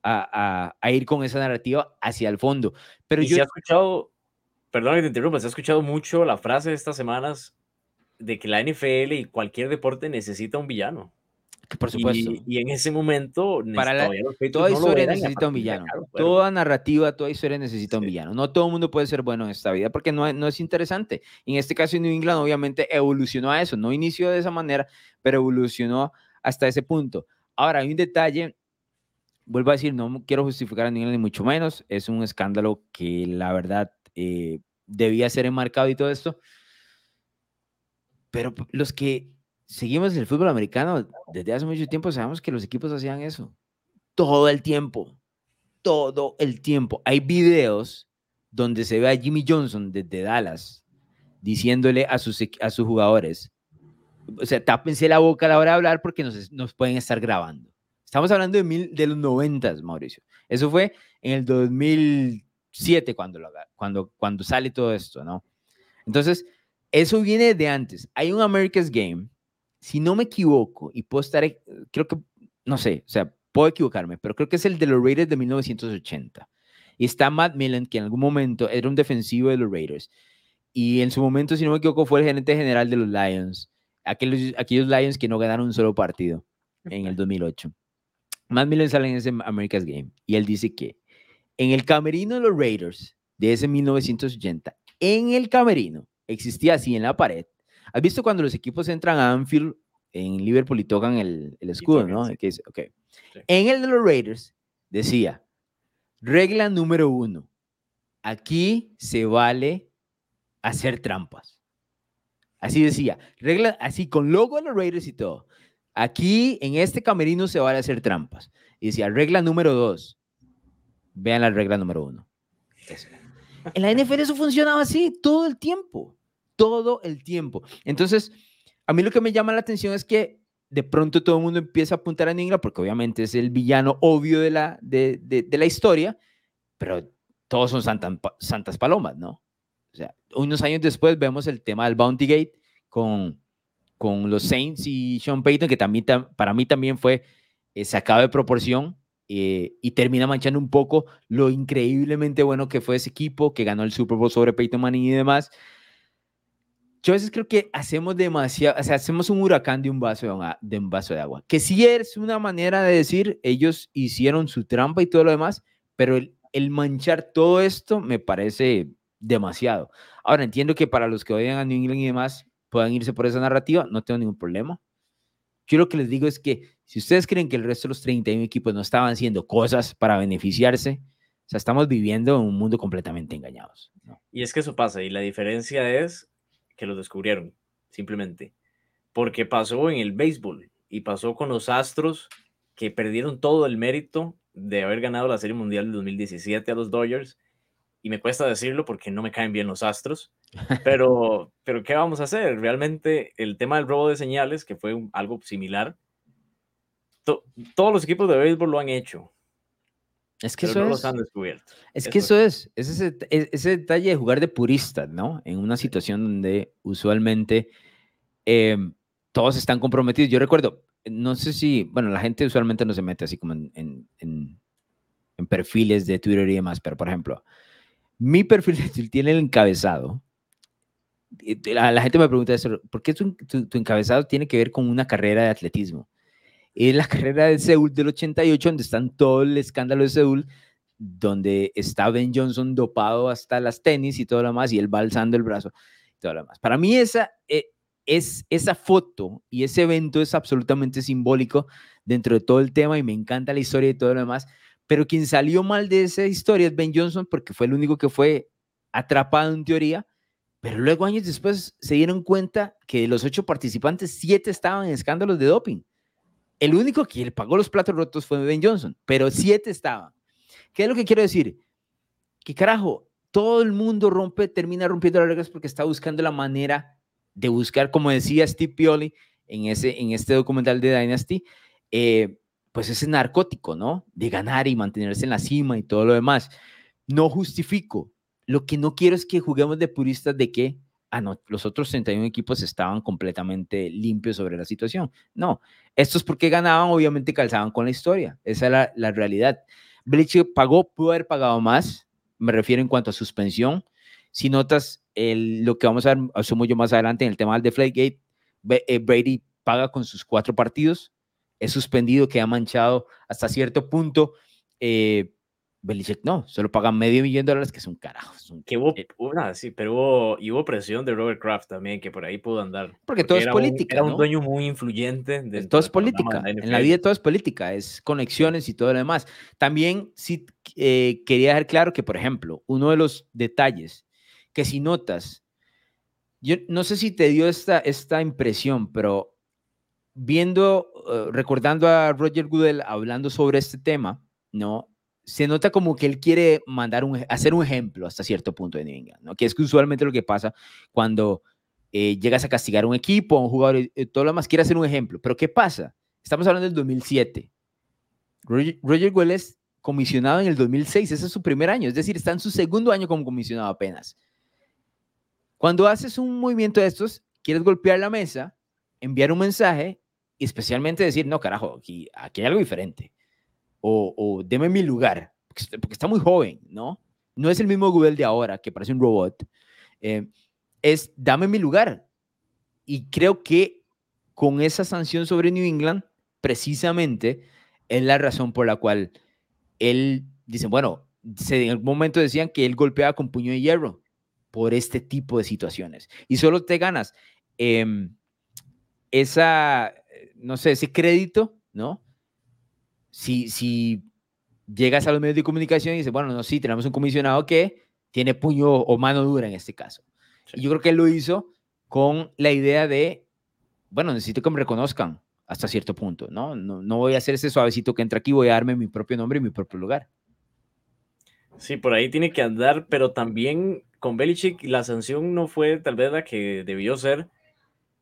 a, a- a ir con esa narrativa hacia el fondo. Pero y yo, se ha escuchado, perdón que te interrumpa, se ha escuchado mucho la frase de estas semanas de que la NFL y cualquier deporte necesita un villano. Que por supuesto, Y, y en ese momento, Para la- toda no historia necesita un villano. acá lo fueron. Toda narrativa, toda historia necesita un Sí. villano. No todo el mundo puede ser bueno en esta vida porque no, no es interesante. En este caso, New England obviamente evolucionó a eso. No inició de esa manera, pero evolucionó hasta ese punto. Ahora, hay un detalle. Vuelvo a decir, no quiero justificar a New England ni mucho menos. Es un escándalo que la verdad eh, debía ser enmarcado y todo esto. Pero los que seguimos el fútbol americano desde hace mucho tiempo sabemos que los equipos hacían eso todo el tiempo, todo el tiempo. Hay videos donde se ve a Jimmy Johnson desde Dallas diciéndole a sus, a sus jugadores, o sea, tápense la boca a la hora de hablar porque nos, nos pueden estar grabando. Estamos hablando de, mil, de los noventas, Mauricio. Eso fue en el 2007 cuando, lo cuando, cuando sale todo esto, ¿no? Entonces, eso viene de antes. Hay un America's Game, si no me equivoco, y puedo estar, e- creo que, no sé, o sea, puedo equivocarme, pero creo que es el de los Raiders de 1980. Y está Matt Millen, que en algún momento era un defensivo de los Raiders. Y en su momento, si no me equivoco, fue el gerente general de los Lions. Aquellos, aquellos Lions que no ganaron un solo partido en el 2008. Matt Millen sale en ese America's Game. Y él dice que en el camerino de los Raiders de ese 1980, en el camerino, existía así en la pared. ¿Has visto cuando los equipos entran a Anfield en Liverpool y tocan el, el escudo, tocan, no? sí. Que dice, ok. Sí. En el de los Raiders decía, regla número uno, aquí se vale hacer trampas. Así decía, regla, así con logo de los Raiders y todo. Aquí en este camerino se vale hacer trampas. Y decía, regla número dos, vean la regla número uno. Eso. En la NFL eso funcionaba así todo el tiempo, todo el tiempo. Entonces, a mí lo que me llama la atención es que de pronto todo el mundo empieza a apuntar a Ningra porque obviamente es el villano obvio de la, de, de- la historia, pero todos son santas, palomas, ¿no? O sea, unos años después vemos el tema del Bounty Gate con, con los Saints y Sean Payton, que también tam- para mí también fue eh, sacado de proporción eh, y termina manchando un poco lo increíblemente bueno que fue ese equipo, que ganó el Super Bowl sobre Peyton Manning y demás. Yo a veces creo que hacemos demasiado, o sea, hacemos un huracán de un vaso de, agua- de un vaso de agua, que sí es una manera de decir, ellos hicieron su trampa y todo lo demás, pero el, el manchar todo esto me parece demasiado. Ahora entiendo que para los que odian a New England y demás, puedan irse por esa narrativa, no tengo ningún problema. Yo lo que les digo es que si ustedes creen que el resto de los 31 equipos no estaban haciendo cosas para beneficiarse, o sea, estamos viviendo en un mundo completamente engañados. Y es que eso pasa, y la diferencia es que lo descubrieron, simplemente. Porque pasó en el béisbol y pasó con los Astros que perdieron todo el mérito de haber ganado la Serie Mundial de 2017 a los Dodgers. Y me cuesta decirlo porque no me caen bien los Astros. Pero, pero ¿qué vamos a hacer? Realmente el tema del robo de señales, que fue algo similar, todos los equipos de béisbol lo han hecho. Es que eso no es. los han descubierto. Es que eso es, es ese, e, ese, detalle de jugar de purista, ¿no? En una situación donde usualmente em, todos están comprometidos. Yo recuerdo, no sé si, bueno, la gente usualmente no se mete así como en, en, en, perfiles de Twitter y demás, pero por ejemplo, mi perfil tiene el encabezado. La, la gente me pregunta eso, ¿por qué tu, tu, encabezado tiene que ver con una carrera de atletismo? Es la carrera de Seúl del 88, donde están todo el escándalo de Seúl, donde está Ben Johnson dopado hasta las tenis y todo lo demás, y él balsando el brazo y todo lo demás. Para mí esa, eh, es, esa foto y ese evento es absolutamente simbólico dentro de todo el tema y me encanta la historia y todo lo demás, pero quien salió mal de esa historia es Ben Johnson porque fue el único que fue atrapado en teoría, pero luego años después se dieron cuenta que de los ocho participantes, siete estaban en escándalos de doping. El único que le pagó los platos rotos fue Ben Johnson, pero siete estaban. ¿Qué es lo que quiero decir? Que carajo, todo el mundo rompe, termina rompiendo las reglas porque está buscando la manera de buscar, como decía Steve Pioli en, ese, en este documental de Dynasty, eh, pues ese narcótico, ¿no? De ganar y mantenerse en la cima y todo lo demás. No justifico. Lo que no quiero es que juguemos de puristas de que, los otros 31 equipos estaban completamente limpios sobre la situación. No, estos porque ganaban, obviamente calzaban con la historia. Esa es la, realidad. Belichick pagó, pudo haber pagado más, me refiero en cuanto a suspensión. Si notas, lo que vamos a ver, asumo yo más adelante en el tema del Deflategate, eh, Brady paga con sus cuatro partidos, es suspendido, queda manchado hasta cierto punto. Eh, Belichick no, solo paga medio millón de dólares, que es un carajo. que hubo, eh, una, sí, pero hubo, y hubo presión de Robert Kraft también, que por ahí pudo andar. Porque, todo es política. era un dueño muy influyente. Todo es política. en la vida todo es política, es conexiones y todo lo demás. También sí quería dejar claro que, por ejemplo, uno de los detalles que si notas, yo no sé si te dio esta, esta impresión, pero viendo, eh, recordando a Roger Goodell hablando sobre este tema, ¿no? Se nota como que él quiere mandar hacer un ejemplo hasta cierto punto de New England, ¿no? Que es que usualmente lo que pasa cuando eh, llegas a castigar a un equipo, a un jugador, y todo lo demás, quiere hacer un ejemplo. Pero ¿qué pasa? Estamos hablando del 2007. Roger, Roger Goodell es comisionado en el 2006, ese es su primer año, es decir, está en su segundo año como comisionado apenas. Cuando haces un movimiento de estos, quieres golpear la mesa, enviar un mensaje y especialmente decir, no, carajo, aquí, aquí hay algo diferente. O, o deme mi lugar, porque está muy joven, ¿no? No es el mismo Google de ahora, que parece un robot. Eh, es, dame mi lugar. Y creo que con esa sanción sobre New England, precisamente, es la razón por la cual él dice, bueno, en algún momento decían que él golpeaba con puño de hierro por este tipo de situaciones. Y solo te ganas em, esa, no sé, ese crédito, ¿no? Si, si llegas a los medios de comunicación y dices, bueno, no, sí, tenemos un comisionado que tiene puño o mano dura en este caso. Y yo creo que él lo hizo con la idea de, bueno, necesito que me reconozcan hasta cierto punto, ¿no? No, no voy a hacer ese suavecito que entra aquí, voy a darme mi propio nombre y mi propio lugar. Sí, por ahí tiene que andar, pero también con Belichick la sanción no fue tal vez la que debió ser,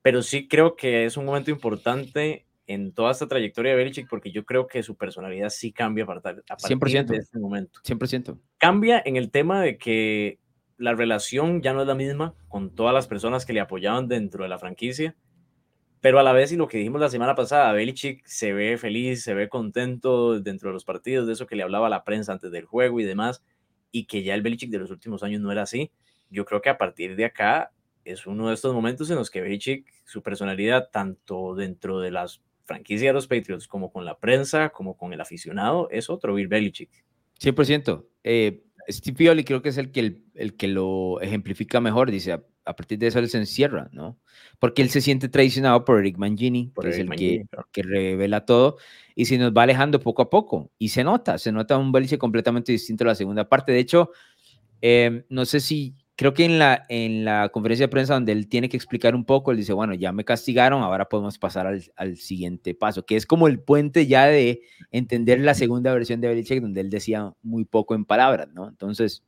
pero sí creo que es un momento importante en toda esta trayectoria de Belichick porque yo creo que su personalidad sí cambia a partir, a partir 100%, de este momento. 100%. Cambia en el tema de que la relación ya no es la misma con todas las personas que le apoyaban dentro de la franquicia, pero a la vez, y lo que dijimos la semana pasada, Belichick se ve feliz, se ve contento dentro de los partidos, de eso que le hablaba a la prensa antes del juego y demás y que ya el Belichick de los últimos años no era así. Yo creo que a partir de acá es uno de estos momentos en los que Belichick, su personalidad, tanto dentro de las franquicias de los Patriots como con la prensa, como con el aficionado, es otro Bill Belichick. 100%. Eh, Steve Pioli creo que es el que, el, el que lo ejemplifica mejor. Dice, a, a, partir de eso él se encierra, ¿no? Porque él se siente traicionado por Eric Mangini, por que Eric es el Mangini, que, claro. que, revela todo, y se nos va alejando poco a poco. Y se nota, se nota un Belichick completamente distinto a la segunda parte. De hecho, eh, no sé si creo que en la, en la conferencia de prensa donde él tiene que explicar un poco, él dice, bueno, ya me castigaron, ahora podemos pasar al, al, siguiente paso, que es como el puente ya de entender la segunda versión de Belichick, donde él decía muy poco en palabras, ¿no? Entonces,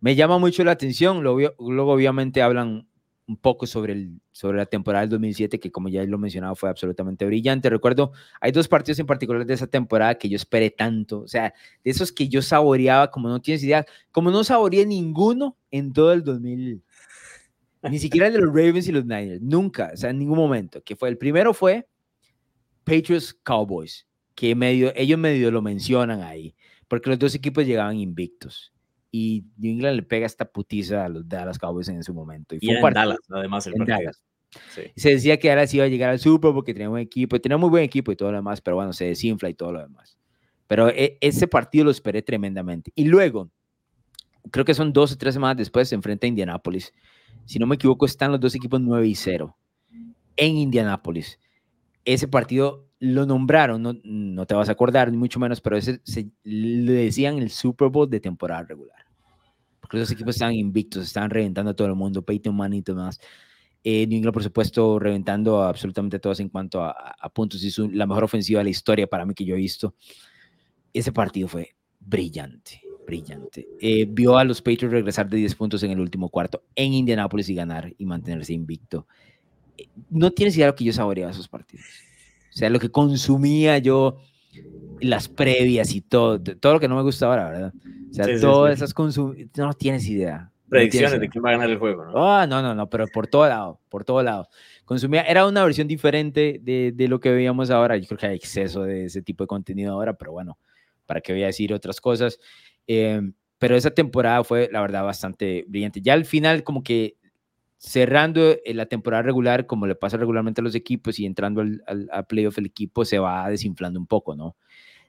me llama mucho la atención, luego, luego obviamente hablan un poco sobre, el, sobre la temporada del 2007, que como ya lo mencionaba fue absolutamente brillante. Recuerdo, hay dos partidos en particular de esa temporada que yo esperé tanto, o sea, de esos que yo saboreaba, como no tienes idea, como no saboreé ninguno en todo el 2000, ni siquiera de los Ravens y los Niners, nunca, o sea, en ningún momento, que fue, el primero fue Patriots Cowboys, que medio, ellos medio lo mencionan ahí, porque los dos equipos llegaban invictos y New England le pega esta putiza a los Dallas Cowboys en su momento. Y, fue y en Dallas, además, el en partido. Dallas. Sí. Se decía que sí iba a llegar al Super porque tenía un equipo, tenía muy buen equipo y todo lo demás, pero bueno, se desinfla y todo lo demás. Pero e ese partido lo esperé tremendamente. Y luego, creo que son dos o tres semanas después, se enfrenta a Indianapolis. Si no me equivoco, están los dos equipos 9 y 0 en Indianapolis. Ese partido lo nombraron, no, no te vas a acordar, ni mucho menos, pero ese se, le decían el Super Bowl de temporada regular. Porque los equipos estaban invictos, estaban reventando a todo el mundo, Peyton Manning y demás. Eh, New England, por supuesto, reventando a absolutamente todos en cuanto a, a puntos. Hizo la mejor ofensiva de la historia para mí que yo he visto. Ese partido fue brillante, brillante. Eh, vio a los Patriots regresar de 10 puntos en el último cuarto en Indianapolis y ganar y mantenerse invicto. Eh, no tienes idea de lo que yo saboreaba esos partidos. O sea, lo que consumía yo, las previas y todo, todo lo que no me gustaba, la verdad. O sea, sí, todas sí, esas. No tienes idea. Predicciones no de quién va a ganar el juego, ¿no? Oh, no, no, no, pero por todo lado, por todo lado. Consumía, era una versión diferente de, de, lo que veíamos ahora. Yo creo que hay exceso de ese tipo de contenido ahora, pero bueno, para que voy a decir otras cosas. Eh, pero esa temporada fue, la verdad, bastante brillante. Ya al final, como que cerrando la temporada regular, como le pasa regularmente a los equipos y entrando al, al, al playoff, el equipo se va desinflando un poco, ¿no?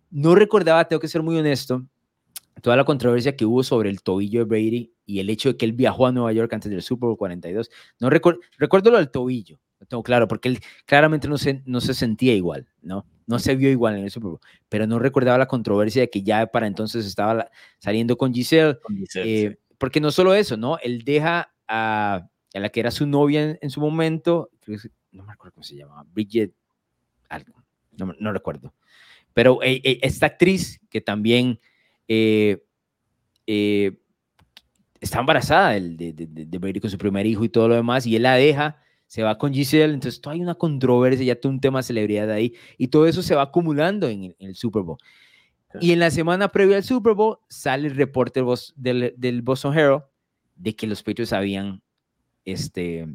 No recordaba, tengo que ser muy honesto, toda la controversia que hubo sobre el tobillo de Brady y el hecho de que él viajó a Nueva York antes del Super Bowl 42. No recuerdo, recuerdo lo del tobillo, lo tengo claro, porque él claramente no se, no se sentía igual, ¿no? No se vio igual en el Super Bowl, pero no recordaba la controversia de que ya para entonces estaba saliendo con Giselle, con Giselle eh, sí. porque no solo eso, ¿no? Él deja a, la que era su novia en, en su momento, no me acuerdo cómo se llamaba, Bridget, algo, no, no recuerdo, pero eh, eh, esta actriz que también eh, eh, está embarazada de, de, de, de, Brady con su primer hijo y todo lo demás, y él la deja, se va con Giselle, entonces todo hay una controversia, ya todo un tema de celebridad ahí, y todo eso se va acumulando en, en el Super Bowl. Y en la semana previa al Super Bowl sale el reporte del, del Boston Herald de que los Patriots habían este,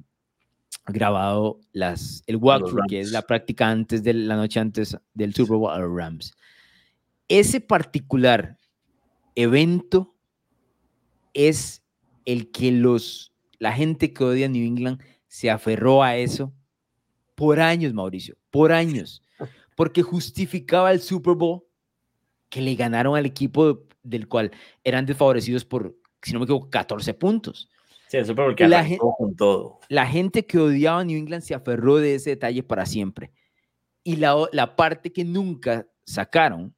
grabado las, el walkthrough, que es la práctica antes de la noche antes del Super Bowl a los Rams. Ese particular evento es el que los, la gente que odia New England se aferró a eso por años, Mauricio, por años, porque justificaba el Super Bowl que le ganaron al equipo del cual eran desfavorecidos por, si no me equivoco, 14 puntos. Sí, la, gente, con todo. la gente que odiaba a New England se aferró de ese detalle para siempre. Y la, la parte que nunca sacaron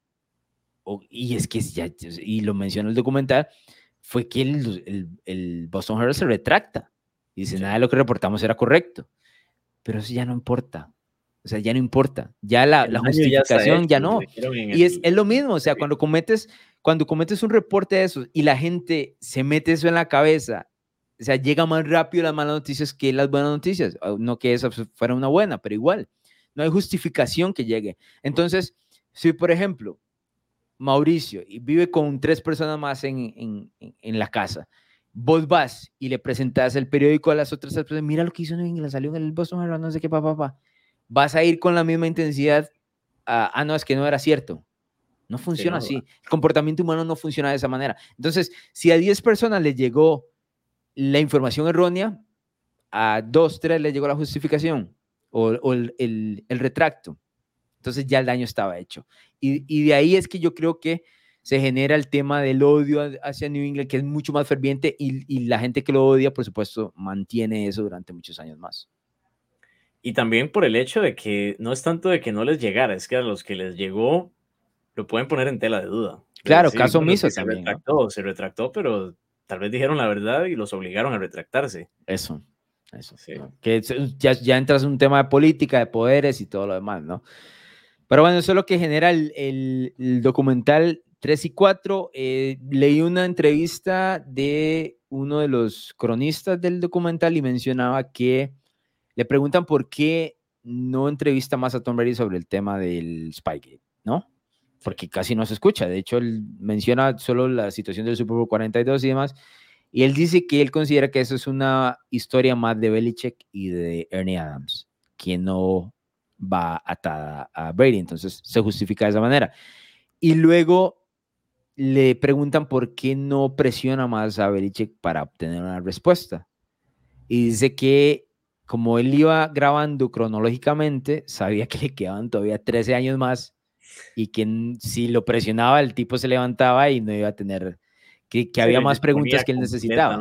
y es que ya, y lo menciona el documental, fue que el, el, el Boston Herald se retracta. Y dice, sí. nada de lo que reportamos era correcto. Pero eso ya no importa. O sea, ya no importa. Ya la, la justificación ya, ya, no. Y es, es, lo mismo. O sea, cuando cometes, cuando cometes un reporte de eso y la gente se mete eso en la cabeza, o sea, llega más rápido las malas noticias que las buenas noticias. No que esa fuera una buena, pero igual. No hay justificación que llegue. Entonces, si por ejemplo, Mauricio y vive con tres personas más en, en, en, la casa, vos vas y le presentas el periódico a las otras personas, mira lo que hizo New England, salió en el Boston no sé qué, papá, papá. Vas a ir con la misma intensidad, a, ah, no, es que no era cierto. No funciona sí, no, así. El comportamiento humano no funciona de esa manera. Entonces, si a 10 personas les llegó la información errónea, a 2, 3 les llegó la justificación o, o el, el, el retracto. Entonces ya el daño estaba hecho. Y, y, de ahí es que yo creo que se genera el tema del odio ha- hacia New England, que es mucho más ferviente, y, y la gente que lo odia, por supuesto, mantiene eso durante muchos años más. Y también por el hecho de que no es tanto de que no les llegara, es que a los que les llegó lo pueden poner en tela de duda. Claro, decir, caso omiso sí, se también, ¿no? retractó, se retractó, pero tal vez dijeron la verdad y los obligaron a retractarse. Eso, eso. Sí. ¿no? Que es- ya, ya entras en un tema de política, de poderes y todo lo demás, ¿no? Pero bueno, eso es lo que genera el, el- el documental 3 y 4. Eh, leí una entrevista de uno de los cronistas del documental y mencionaba que le preguntan por qué no entrevista más a Tom Brady sobre el tema del Spygate, ¿no? Porque casi no se escucha. De hecho, él menciona solo la situación del Super Bowl 42 y demás. Y él dice que él considera que eso es una historia más de Belichick y de Ernie Adams, que no va atada a Brady. Entonces se justifica de esa manera. Y luego le preguntan por qué no presiona más a Belichick para obtener una respuesta. Y dice que como él iba grabando cronológicamente, sabía que le quedaban todavía 13 años más y que si lo presionaba el tipo se levantaba y no iba a tener, que, había más preguntas que él necesitaba.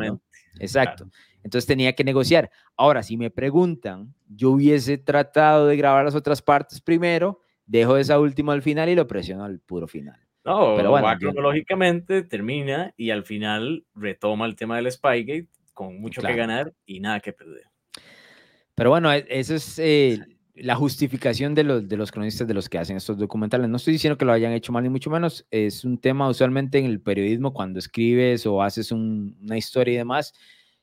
Exacto. Entonces tenía que negociar. Ahora, si me preguntan, yo hubiese tratado de grabar las otras partes primero, dejo esa última al final y lo presiono al puro final. No, Pero bueno, va cronológicamente, termina y al final retoma el tema del Spygate con mucho Claro. que ganar y nada que perder. Pero bueno, e- esa es eh, la justificación de los, de los cronistas de los que hacen estos documentales. No estoy diciendo que lo hayan hecho mal ni mucho menos. Es un tema usualmente en el periodismo cuando escribes o haces un- una historia y demás.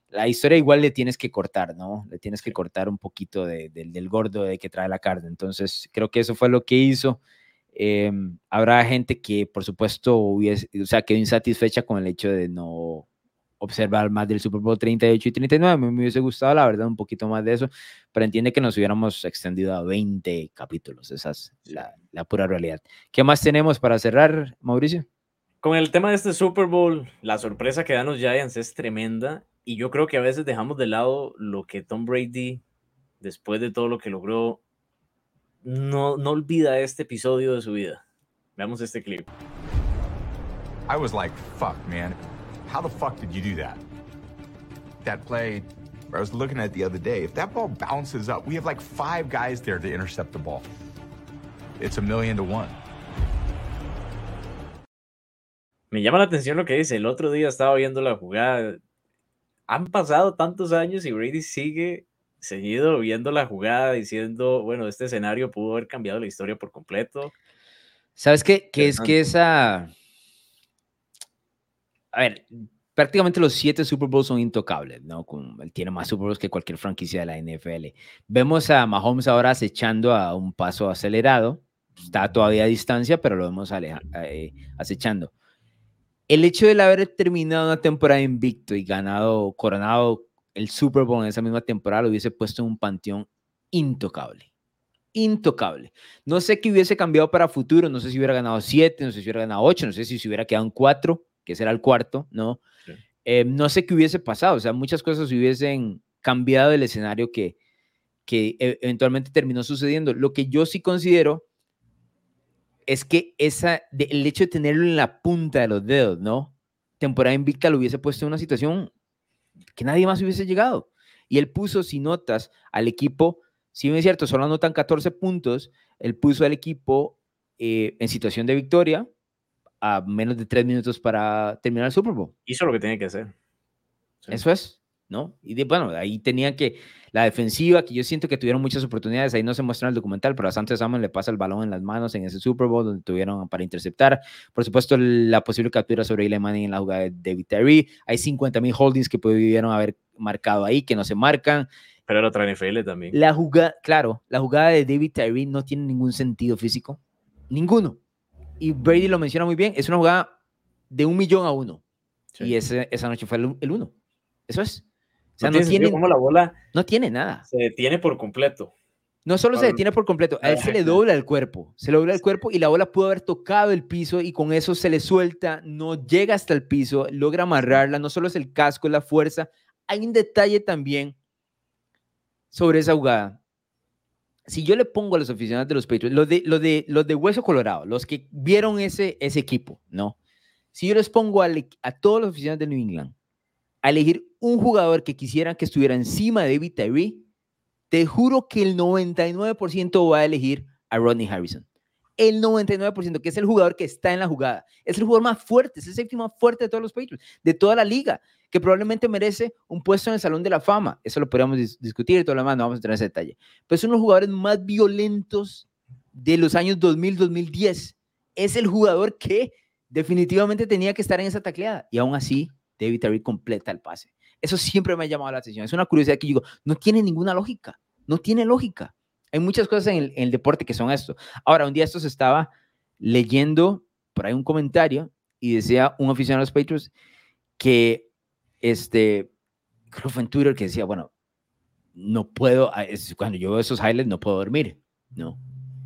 La historia igual le tienes que cortar, ¿no? Le tienes que cortar un poquito de- del- del gordo de que trae la carne. Entonces, creo que eso fue lo que hizo. Em, habrá gente que, por supuesto, hubiese, o sea, quedó insatisfecha con el hecho de no observar más del Super Bowl 38 y 39. A mí me hubiese gustado, la verdad, un poquito más de eso, pero entiende que nos hubiéramos extendido a 20 capítulos. Esa es la, la pura realidad. ¿Qué más tenemos para cerrar, Mauricio? Con el tema de este Super Bowl, la sorpresa que dan los Giants es tremenda y yo creo que a veces dejamos de lado lo que Tom Brady, después de todo lo que logró, no, no olvida este episodio de su vida. Veamos este clip. I was like, fuck, man. How the fuck did you do that? That play, I was looking at it the other day. If that ball bounces up, we have like five guys there to intercept the ball. It's a million to one. Me llama la atención lo que dice. El otro día estaba viendo la jugada. Han pasado tantos años y Brady sigue seguido viendo la jugada diciendo, bueno, este escenario pudo haber cambiado la historia por completo. ¿Sabes qué? Que es que esa... A ver, prácticamente los siete Super Bowls son intocables, ¿no? Con- él tiene más Super Bowls que cualquier franquicia de la NFL. Vemos a Mahomes ahora acechando a un paso acelerado. Está todavía a distancia, pero lo vemos aleja- eh, acechando. El hecho de haber terminado una temporada invicto y ganado, coronado el Super Bowl en esa misma temporada, lo hubiese puesto en un panteón intocable. Intocable. No sé qué hubiese cambiado para futuro, no sé si hubiera ganado siete, no sé si hubiera ganado ocho, no sé si se hubiera quedado en cuatro, que ese era el cuarto, ¿no? Sí. Eh, no sé qué hubiese pasado, o sea, muchas cosas hubiesen cambiado el escenario que, que e- eventualmente terminó sucediendo. Lo que yo sí considero es que esa, de- el hecho de tenerlo en la punta de los dedos, ¿no? Temporada invicta lo hubiese puesto en una situación que nadie más hubiese llegado. Y él puso, si notas, al equipo, si bien es cierto, solo anotan 14 puntos, él puso al equipo eh, en situación de victoria a menos de tres minutos para terminar el Super Bowl. Hizo lo que tenía que hacer. Sí. Eso es, ¿no? Y de- bueno, ahí tenía que, la defensiva, que yo siento que tuvieron muchas oportunidades, ahí no se muestra en el documental, pero a Santos Samuel le pasa el balón en las manos en ese Super Bowl donde tuvieron para interceptar. Por supuesto, la posible captura sobre Eli Manning en la jugada de David Tyree. Hay 50 mil holdings que pudieron haber marcado ahí, que no se marcan. Pero era otra NFL también. La jugada, claro, la jugada de David Tyree no tiene ningún sentido físico. Ninguno. Y Brady lo menciona muy bien, es una jugada de un millón a uno. Sí. Y ese- esa noche fue el, el uno. Eso es. O sea, no, no, tiene cómo la bola no tiene nada. se detiene por completo. No solo se detiene por completo, a él se le dobla el cuerpo, se le dobla el cuerpo y la bola pudo haber tocado el piso y con eso se le suelta, no llega hasta el piso, logra amarrarla, no solo es el casco, es la fuerza. Hay un detalle también sobre esa jugada. Si yo le pongo a los aficionados de los Patriots, los de, los de, los de Hueso Colorado, los que vieron ese, ese equipo, ¿no? si yo les pongo a, todos los oficiales de New England a elegir un jugador que quisieran que estuviera encima de David Tyree, te juro que el 99% va a elegir a Rodney Harrison. El 99%, que es el jugador que está en la jugada. Es el jugador más fuerte, es el safety más fuerte de todos los Patriots, de toda la liga, que probablemente merece un puesto en el Salón de la Fama. Eso lo podríamos dis- discutir y todo lo demás, no vamos a entrar en ese detalle. Pero es uno de los jugadores más violentos de los años 2000-2010. Es el jugador que definitivamente tenía que estar en esa tacleada. Y aún así, David Tyree completa el pase. Eso siempre me ha llamado la atención. Es una curiosidad que yo digo, no tiene ninguna lógica. No tiene lógica. Hay muchas cosas en el, en el deporte que son esto. Ahora, un día esto se estaba leyendo por ahí un comentario y decía un aficionado a los Patriots que, este, creo que fue en Twitter que decía, bueno, no puedo, ah, es- cuando yo veo esos highlights no puedo dormir, ¿no?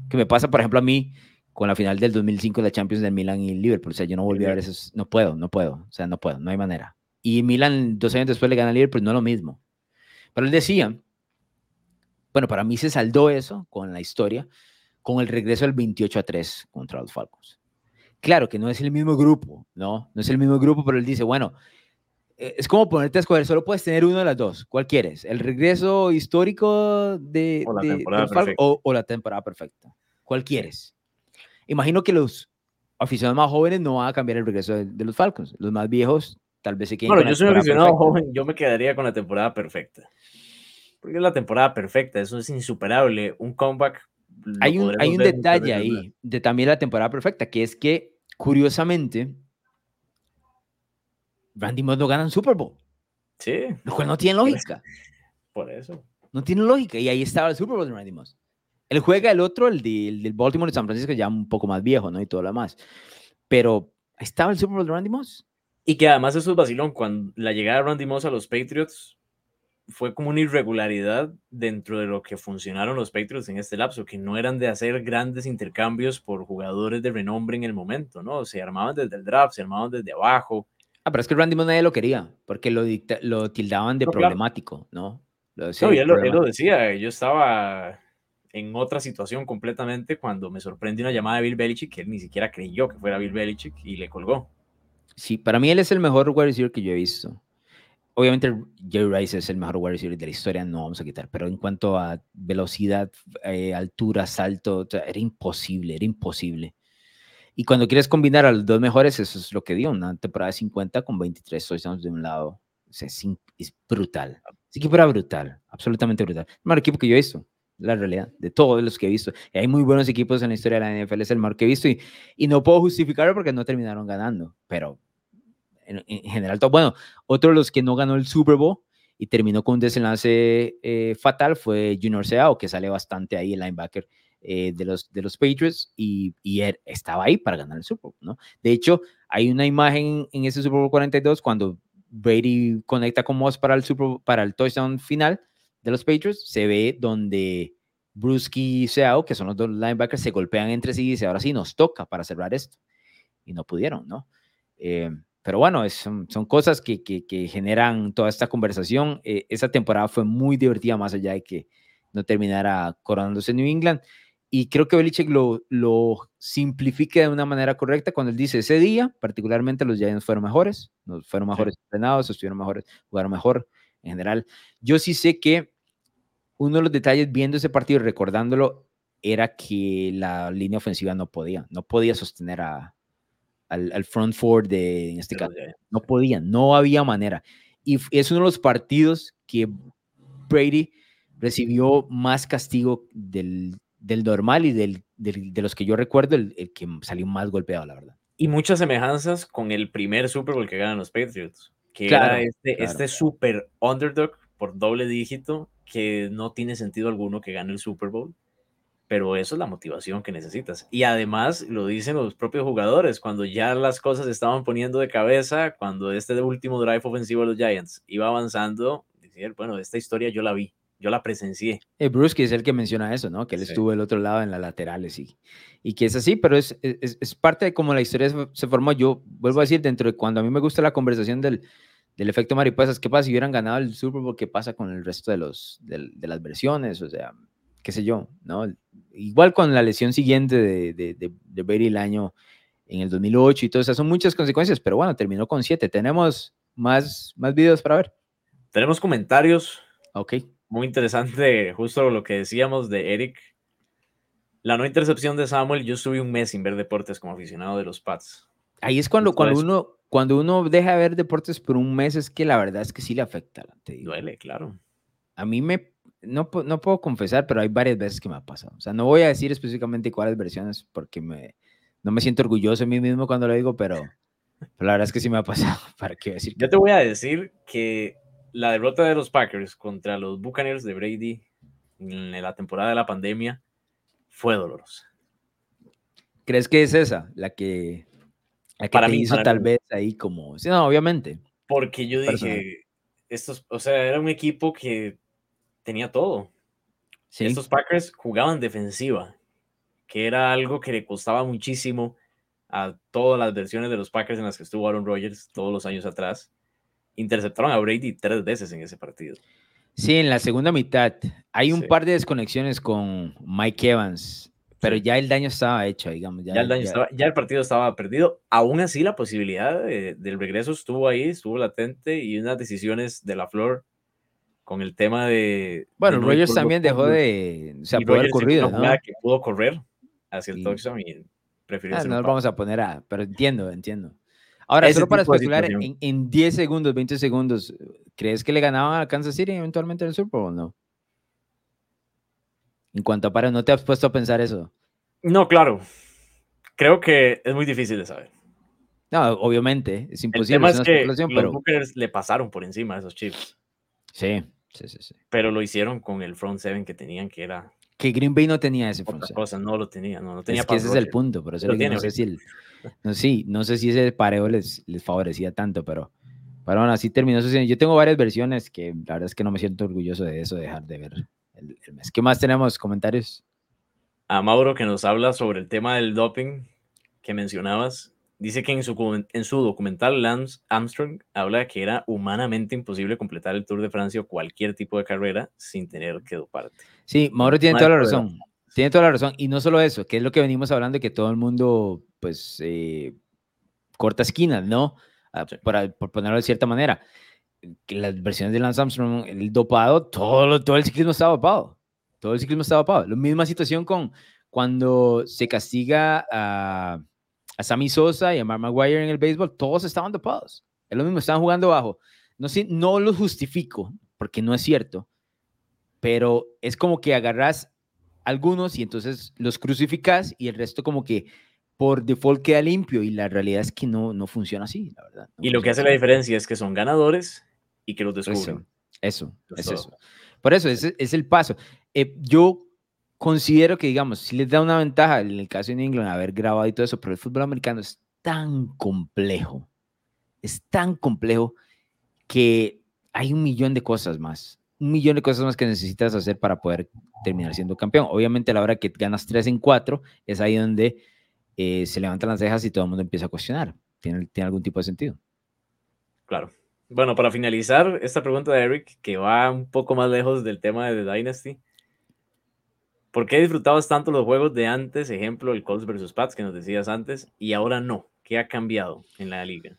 Que me pasa, por ejemplo, a mí con la final del 2005 de la Champions del Milan y Liverpool, o sea, yo no volví a ver esos, no puedo, no puedo, o sea, no puedo, no hay manera. Y Milan dos años después le gana al Liverpool, no es lo mismo. Pero él decía, bueno, para mí se saldó eso con la historia, con el regreso del 28 a 3 contra los Falcons. Claro que no es el mismo grupo, ¿no? No es el mismo grupo, pero él dice, bueno, es como ponerte a escoger, solo puedes tener uno de las dos. ¿Cuál quieres? ¿El regreso histórico de, O la de- temporada perfecta. o, o la temporada perfecta? ¿Cuál quieres? Imagino que los aficionados más jóvenes no van a cambiar el regreso de, de los Falcons. Los más viejos tal vez se queden Bueno, con yo soy un aficionado perfecta. joven, yo me quedaría con la temporada perfecta. Porque es la temporada perfecta, eso es insuperable. Un comeback. Hay un, hay un detalle ahí de también la temporada perfecta, que es que, curiosamente, Randy Moss no gana un Super Bowl, Sí, lo cual no tiene lógica. por eso. No tiene lógica. Y ahí estaba el Super Bowl de Randy Moss. Él juega el otro, el, de- el del Baltimore de San Francisco, ya un poco más viejo, ¿no? Y todo lo demás. Pero ahí estaba el Super Bowl de Randy Moss. Y que además eso es vacilón. Cuando la llegada de Randy Moss a los Patriots fue como una irregularidad dentro de lo que funcionaron los Patriots en este lapso, que no eran de hacer grandes intercambios por jugadores de renombre en el momento, ¿no? Se armaban desde el draft, se armaban desde abajo. Ah, pero es que Randy Moss nadie lo quería, porque lo, dicta- lo tildaban de No, claro. problemático, ¿no? Lo No, y él, lo, él problema- lo decía, yo estaba en otra situación completamente cuando me sorprendió una llamada de Bill Belichick que él ni siquiera creyó que fuera Bill Belichick y le colgó. Sí, para mí él es el mejor wide receiver que yo he visto. Obviamente Jerry Rice es el mejor wide receiver de la historia, no vamos a quitar, pero en cuanto a velocidad, eh, altura, salto, era imposible, era imposible. Y cuando quieres combinar a los dos mejores, eso es lo que dio, una temporada de 50 con 23 touchdowns de un lado. O sea, es, es brutal. Ese equipo era brutal, absolutamente brutal. El mejor equipo que yo he visto, la realidad, de todos los que he visto. Y hay muy buenos equipos en la historia de la NFL, es el mejor que he visto y, y no puedo justificarlo porque no terminaron ganando, pero en, en general, todo. Bueno, otro de los que no ganó el Super Bowl y terminó con un desenlace eh, fatal fue Junior Seau, que sale bastante ahí, el linebacker eh, de, los, de los Patriots, y, y él estaba ahí para ganar el Super Bowl, ¿no? De hecho, hay una imagen en ese Super Bowl 42 cuando Brady conecta con Moss para el, Super Bowl- para el touchdown final de los Patriots, se ve donde Bruschi y Seau, que son los dos linebackers, se golpean entre sí y dice, ahora sí, nos toca para cerrar esto. Y no pudieron, ¿no? Eh, pero bueno, es- son, son cosas que, que, generan toda esta conversación. Eh, esa temporada fue muy divertida, más allá de que no terminara coronándose New England. Y creo que Belichick lo, lo simplifica de una manera correcta cuando él dice, ese día, particularmente los Giants fueron mejores, no- fueron mejores entrenados, estuvieron mejores, jugaron mejor en general. Yo sí sé que uno de los detalles viendo ese partido y recordándolo era que la línea ofensiva no podía, no podía sostener a, al, al front four de, en este caso, no podía, no había manera. Y es uno de los partidos que Brady recibió más castigo del, del normal y del, del- de los que yo recuerdo, el, el que salió más golpeado, la verdad. Y muchas semejanzas con el primer Super Bowl que ganan los Patriots, que Claro, era este, claro. este super underdog por doble dígito que no tiene sentido alguno que gane el Super Bowl, pero eso es la motivación que necesitas. Y además lo dicen los propios jugadores, cuando ya las cosas se estaban poniendo de cabeza, cuando este último drive ofensivo de los Giants iba avanzando, decían, bueno, esta historia yo la vi, yo la presencié. Eh, Bruce, que es el que menciona eso, ¿no? Que él Sí. estuvo del otro lado en las laterales y, y que es así, pero es, es, es parte de cómo la historia se, se formó. Yo vuelvo a decir, dentro de cuando a mí me gusta la conversación del, del efecto mariposas, ¿qué pasa si hubieran ganado el Super Bowl? ¿Qué pasa con el resto de, los, de, las versiones? O sea, qué sé yo, ¿no? Igual con la lesión siguiente de, de, de, de Brady el año, en el 2008 y todo eso. Son muchas consecuencias, pero bueno, terminó con siete. Tenemos más, más videos para ver. Tenemos comentarios. Ok. Muy interesante, justo lo que decíamos de Eric. La no intercepción de Samuel, yo estuve un mes sin ver deportes como aficionado de los Pats. Ahí es cuando, cuando, uno, cuando uno deja de ver deportes por un mes, es que la verdad es que sí le afecta. te digo. Duele, claro. A mí me, no, no puedo confesar, pero hay varias veces que me ha pasado. O sea, no voy a decir específicamente cuáles versiones porque me, no me siento orgulloso de mí mismo cuando lo digo, pero, pero la verdad es que sí me ha pasado. ¿Para qué decir? Yo te voy a decir que la derrota de los Packers contra los Buccaneers de Brady en la temporada de la pandemia fue dolorosa. ¿Crees que es esa la que, la que Para te mí, hizo para tal mí. vez ahí como... Sí, no, obviamente. Porque yo Personal. dije, estos, o sea, era un equipo que tenía todo. Sí. Estos Packers jugaban defensiva, que era algo que le costaba muchísimo a todas las versiones de los Packers en las que estuvo Aaron Rodgers todos los años atrás. Interceptaron a Brady tres veces en ese partido. Sí, en la segunda mitad hay un Sí. par de desconexiones con Mike Evans, pero Sí. ya el daño estaba hecho, digamos. Ya, el daño estaba- ya el partido estaba perdido. Aún así, la posibilidad de- del regreso estuvo ahí, estuvo latente y unas decisiones de la Flor con el tema de. Bueno, de Rogers también dejó de... O sea, Y hizo corrido, ¿no? que pudo correr hacia el Sí. touchdown y prefirió Ah, no nos vamos a poner a... Pero entiendo, entiendo. Ahora, Ese solo para especular, en, en 10 segundos, 20 segundos, ¿crees que le ganaban a Kansas City eventualmente en el Super Bowl no? En cuanto a para, ¿no te has puesto a pensar eso? No, claro. Creo que es muy difícil de saber. No, obviamente, es El imposible, tema es que los pero... Le pasaron por encima a esos Chiefs, Sí, sí, sí, sí. pero lo hicieron con el front seven que tenían, que era Que Green Bay no tenía ese front seven. cosa. No lo tenía, no, no tenía Es que ese es el punto, por eso Lo tiene no sé si el, no, sí, no sé si ese pareo les, les favorecía tanto, pero, pero bueno, así terminó sucediendo. Yo tengo varias versiones que la verdad es que no me siento orgulloso de eso, de dejar de ver el, el mes. ¿Qué más tenemos? ¿Comentarios? a Mauro que nos habla sobre el tema del doping que mencionabas. Dice que en su, en su documental Lance Armstrong habla que era humanamente imposible completar el Tour de Francia o cualquier tipo de carrera sin tener que doparte. Sí, Mauro tiene toda la razón. Tiene toda la razón. Y no solo eso, que es lo que venimos hablando, que todo el mundo, pues, eh, corta esquinas, ¿no? Ah, Sí. Para, por ponerlo de cierta manera. Que las versiones de Lance Armstrong, el dopado, todo, todo el ciclismo estaba dopado. Todo el ciclismo estaba dopado. La misma situación con cuando se castiga a, a Sammy Sosa y a Mark Maguire en el béisbol, todos estaban dopados. Es lo mismo, estaban jugando bajo. No, sé, no lo justifico, porque no es cierto, pero es como que agarras algunos y entonces los crucificas y el resto como que por default queda limpio y la realidad es que no, no funciona así, la verdad. no Y lo que hace la así. diferencia es que son ganadores y que los Eso, descubren. eso, Es es eso. Por eso, ese es el paso. Eh, yo considero que, digamos, si les da una ventaja en el caso de England haber grabado y todo eso, pero el fútbol americano es tan complejo, es tan complejo que hay un millón de cosas más, un millón de cosas más que necesitas hacer para poder terminar siendo campeón. Obviamente a la hora que ganas 3 en 4 es ahí donde eh, se levantan las cejas y todo el mundo empieza a cuestionar. ¿Tiene, tiene algún tipo de sentido? Claro. Bueno, para finalizar esta pregunta de Eric, que va un poco más lejos del tema de The Dynasty. ¿Por qué disfrutabas tanto los juegos de antes? Ejemplo, el Colts versus Pats que nos decías antes, y ahora no. ¿Qué ha cambiado en la liga?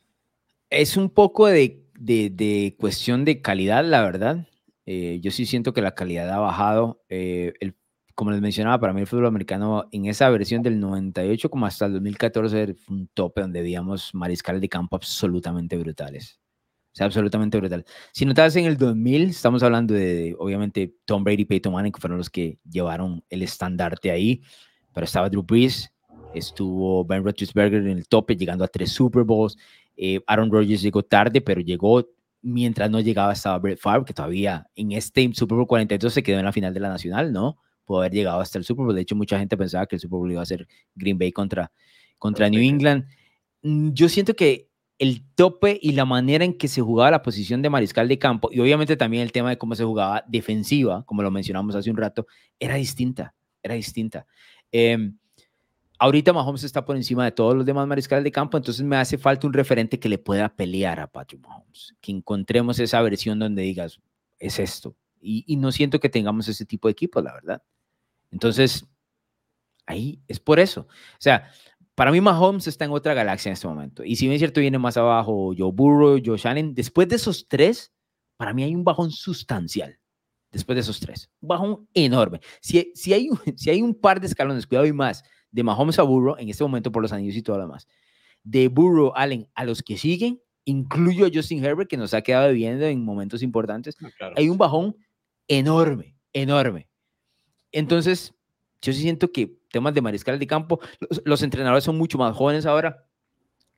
Es un poco de, de- de cuestión de calidad, la verdad. Eh, yo sí siento que la calidad ha bajado. Eh, el- como les mencionaba, para mí el fútbol americano en esa versión del 98 como hasta el 2014 fue un tope donde veíamos mariscales de campo absolutamente brutales. O sea, absolutamente brutal. Si notas en el 2000, estamos hablando de, obviamente, Tom Brady y Peyton Manning, que fueron los que llevaron el estandarte ahí, pero estaba Drew Brees, estuvo Ben Roethlisberger en el tope, llegando a tres Super Bowls. Eh, Aaron Rodgers llegó tarde, pero llegó mientras no llegaba estaba Brett Favre, que todavía en este Super Bowl 42 se quedó en la final de la Nacional, ¿no? Pudo haber llegado hasta el Super Bowl. De hecho, mucha gente pensaba que el Super Bowl iba a ser Green Bay contra, contra New England. Mm, Yo siento que el tope y la manera en que se jugaba la posición de mariscal de campo, y obviamente también el tema de cómo se jugaba defensiva, como lo mencionamos hace un rato, era distinta, era distinta. Em, ahorita Mahomes está por encima de todos los demás mariscales de campo, entonces me hace falta un referente que le pueda pelear a Patrick Mahomes, que encontremos esa versión donde digas, es esto. Y, no siento que tengamos ese tipo de equipos, la verdad. Entonces, ahí es por eso. O sea, para mí Mahomes está en otra galaxia en este momento. Y si bien es cierto, viene más abajo Joe Burrow, Josh Allen, después de esos tres, para mí hay un bajón sustancial. Después de esos tres. Un bajón enorme. Si, si, hay, si hay un par de escalones, cuidado y más, de Mahomes a Burrow, en este momento por los anillos y todo lo demás, de Burrow, Allen a los que siguen, incluyo a Justin Herbert, que nos ha quedado viendo en momentos importantes, Claro. hay un bajón enorme, enorme. Entonces, yo sí siento que temas de mariscal de campo, los, los entrenadores son mucho más jóvenes ahora,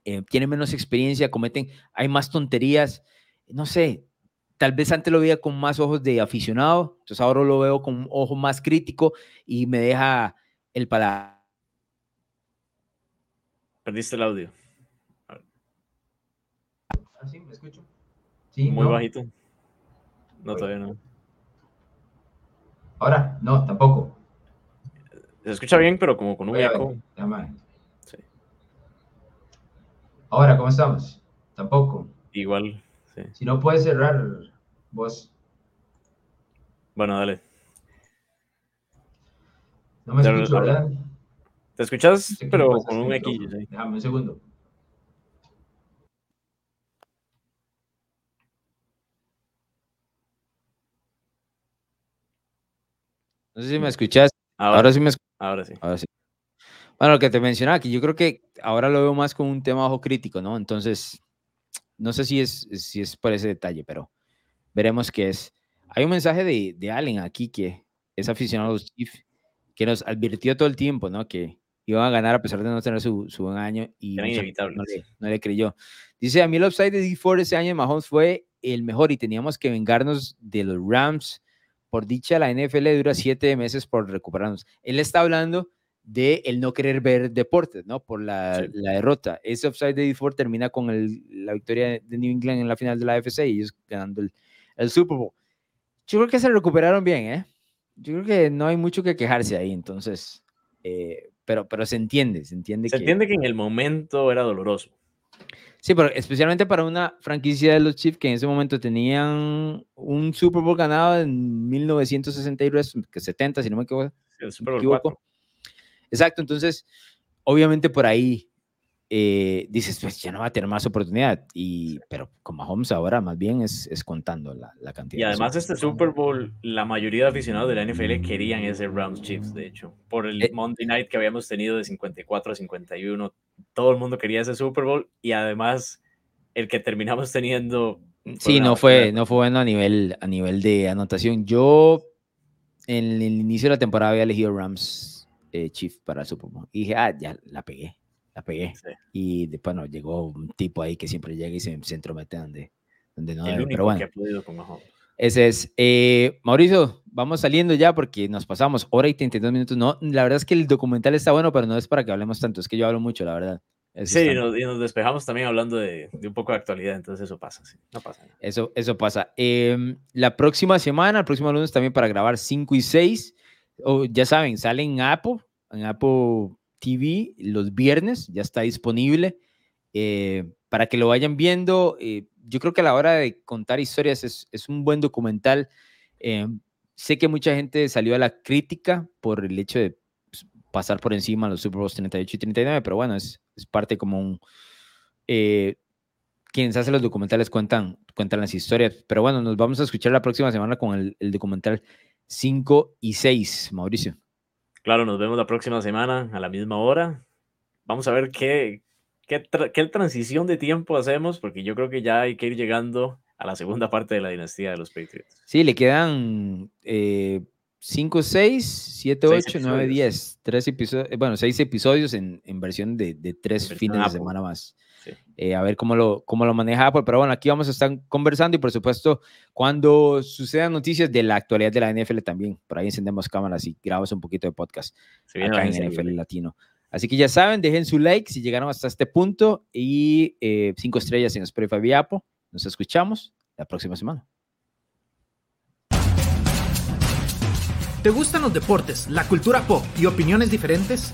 eh, tienen menos experiencia, cometen, hay más tonterías, no sé, tal vez antes lo veía con más ojos de aficionado, entonces ahora lo veo con un ojo más crítico y me deja el paladar. Perdiste el audio. Ah, sí, me escucho. Sí, Muy no. bajito. No, todavía no. Ahora, no, tampoco. Se escucha bien, pero como con un eco. Sí. Ahora, ¿cómo estamos? Tampoco. Igual. Sí. Si no puedes cerrar vos. Bueno, dale. No me escucho. ¿verdad? ¿Te escuchas? Pero con un sí. Déjame un segundo. No sé si me escuchas. Ahora, Ahora sí me escuchas. ahora sí. Ahora sí. Bueno, lo que te mencionaba, que yo creo que ahora lo veo más como un tema ojo crítico, ¿no? Entonces, no sé si es, si es por ese detalle, pero veremos qué es. Hay un mensaje de, de Allen aquí que es aficionado a los Chiefs, que nos advirtió todo el tiempo, ¿no? Que iban a ganar a pesar de no tener su, su buen año y gente inevitables. no le, no le creyó. Dice, a mí el upside de D4 ese año de Mahomes fue el mejor y teníamos que vengarnos de los Rams. Por dicha, la NFL dura siete meses por recuperarnos. Él está hablando de el no querer ver deportes, ¿no? Por la, Sí. la derrota. Ese upside de D4 termina con el- la victoria de New England en la final de la AFC y ellos ganando el, el Super Bowl. Yo creo que se recuperaron bien, ¿eh? Yo creo que no hay mucho que quejarse ahí, entonces, eh, pero, pero se entiende, se entiende Se que... entiende que en el momento era doloroso. Sí, pero especialmente para una franquicia de los Chiefs que en ese momento tenían un Super Bowl ganado en 1963, que 70, si no me equivoco. El me Super Bowl equivoco. 4. Exacto, entonces, obviamente por ahí eh, dices, pues ya no va a tener más oportunidad, y, pero con Mahomes ahora más bien es, es contando la, la cantidad. Y de además este Super Bowl, la mayoría de aficionados de la NFL querían ese Rams Chiefs, de hecho. Por el Eh. Monday Night que habíamos tenido de 54 a 51, todo el mundo quería ese Super Bowl y además el que terminamos teniendo... Sí, una no fue, no fue bueno a nivel, a nivel de anotación. Yo en el inicio de la temporada había elegido Rams eh, Chief para el Super Bowl. Y dije, ah, ya la pegué, la pegué. Sí. Y después no, llegó un tipo ahí que siempre llega y se, se entromete donde, donde no el debe. único Pero bueno, que ha podido con Mahomes. ese es. Eh, Mauricio, vamos saliendo ya porque nos pasamos hora y 32 minutos. No, la verdad es que el documental está bueno, pero no es para que hablemos tanto. Es que yo hablo mucho, la verdad. Eso Sí, y nos, y nos despejamos también hablando de, de un poco de actualidad, entonces eso pasa, sí, no pasa nada. Eso, eso pasa. Em, la próxima semana, el próximo lunes también para grabar 5 y 6. o ya saben, salen en Apple, en Apple TV los viernes, ya está disponible. eh, para que lo vayan viendo, eh, yo creo que a la hora de contar historias es, es un buen documental. em, sé que mucha gente salió a la crítica por el hecho de pues, pasar por encima los Super Bowls 38 y 39, pero bueno, es, es parte como un... eh, quienes hacen los documentales cuentan, cuentan las historias. Pero bueno, nos vamos a escuchar la próxima semana con el, el documental 5 y 6, Mauricio. Claro, nos vemos la próxima semana a la misma hora. Vamos a ver qué, qué, tra- qué transición de tiempo hacemos, porque yo creo que ya hay que ir llegando a la segunda parte de la dinastía de los Patriots. Sí, le quedan 5, 6, 7, Seis 8, 9, episodios. 10. Tres episodios, bueno, 6 episodios en, en versión de, de tres fines de semana más. Sí. Eh, a ver cómo lo, cómo lo maneja Apple. Pero bueno, aquí vamos a estar conversando y por supuesto, cuando sucedan noticias de la actualidad de la NFL también, por ahí encendemos cámaras y grabamos un poquito de podcast. Viene acá la en agencia NFL libre. Latino. Así que ya saben, dejen su like si llegaron hasta este punto y eh, cinco estrellas en Spotify y Apple. Nos escuchamos la próxima semana. ¿Te gustan los deportes, la cultura pop y opiniones diferentes?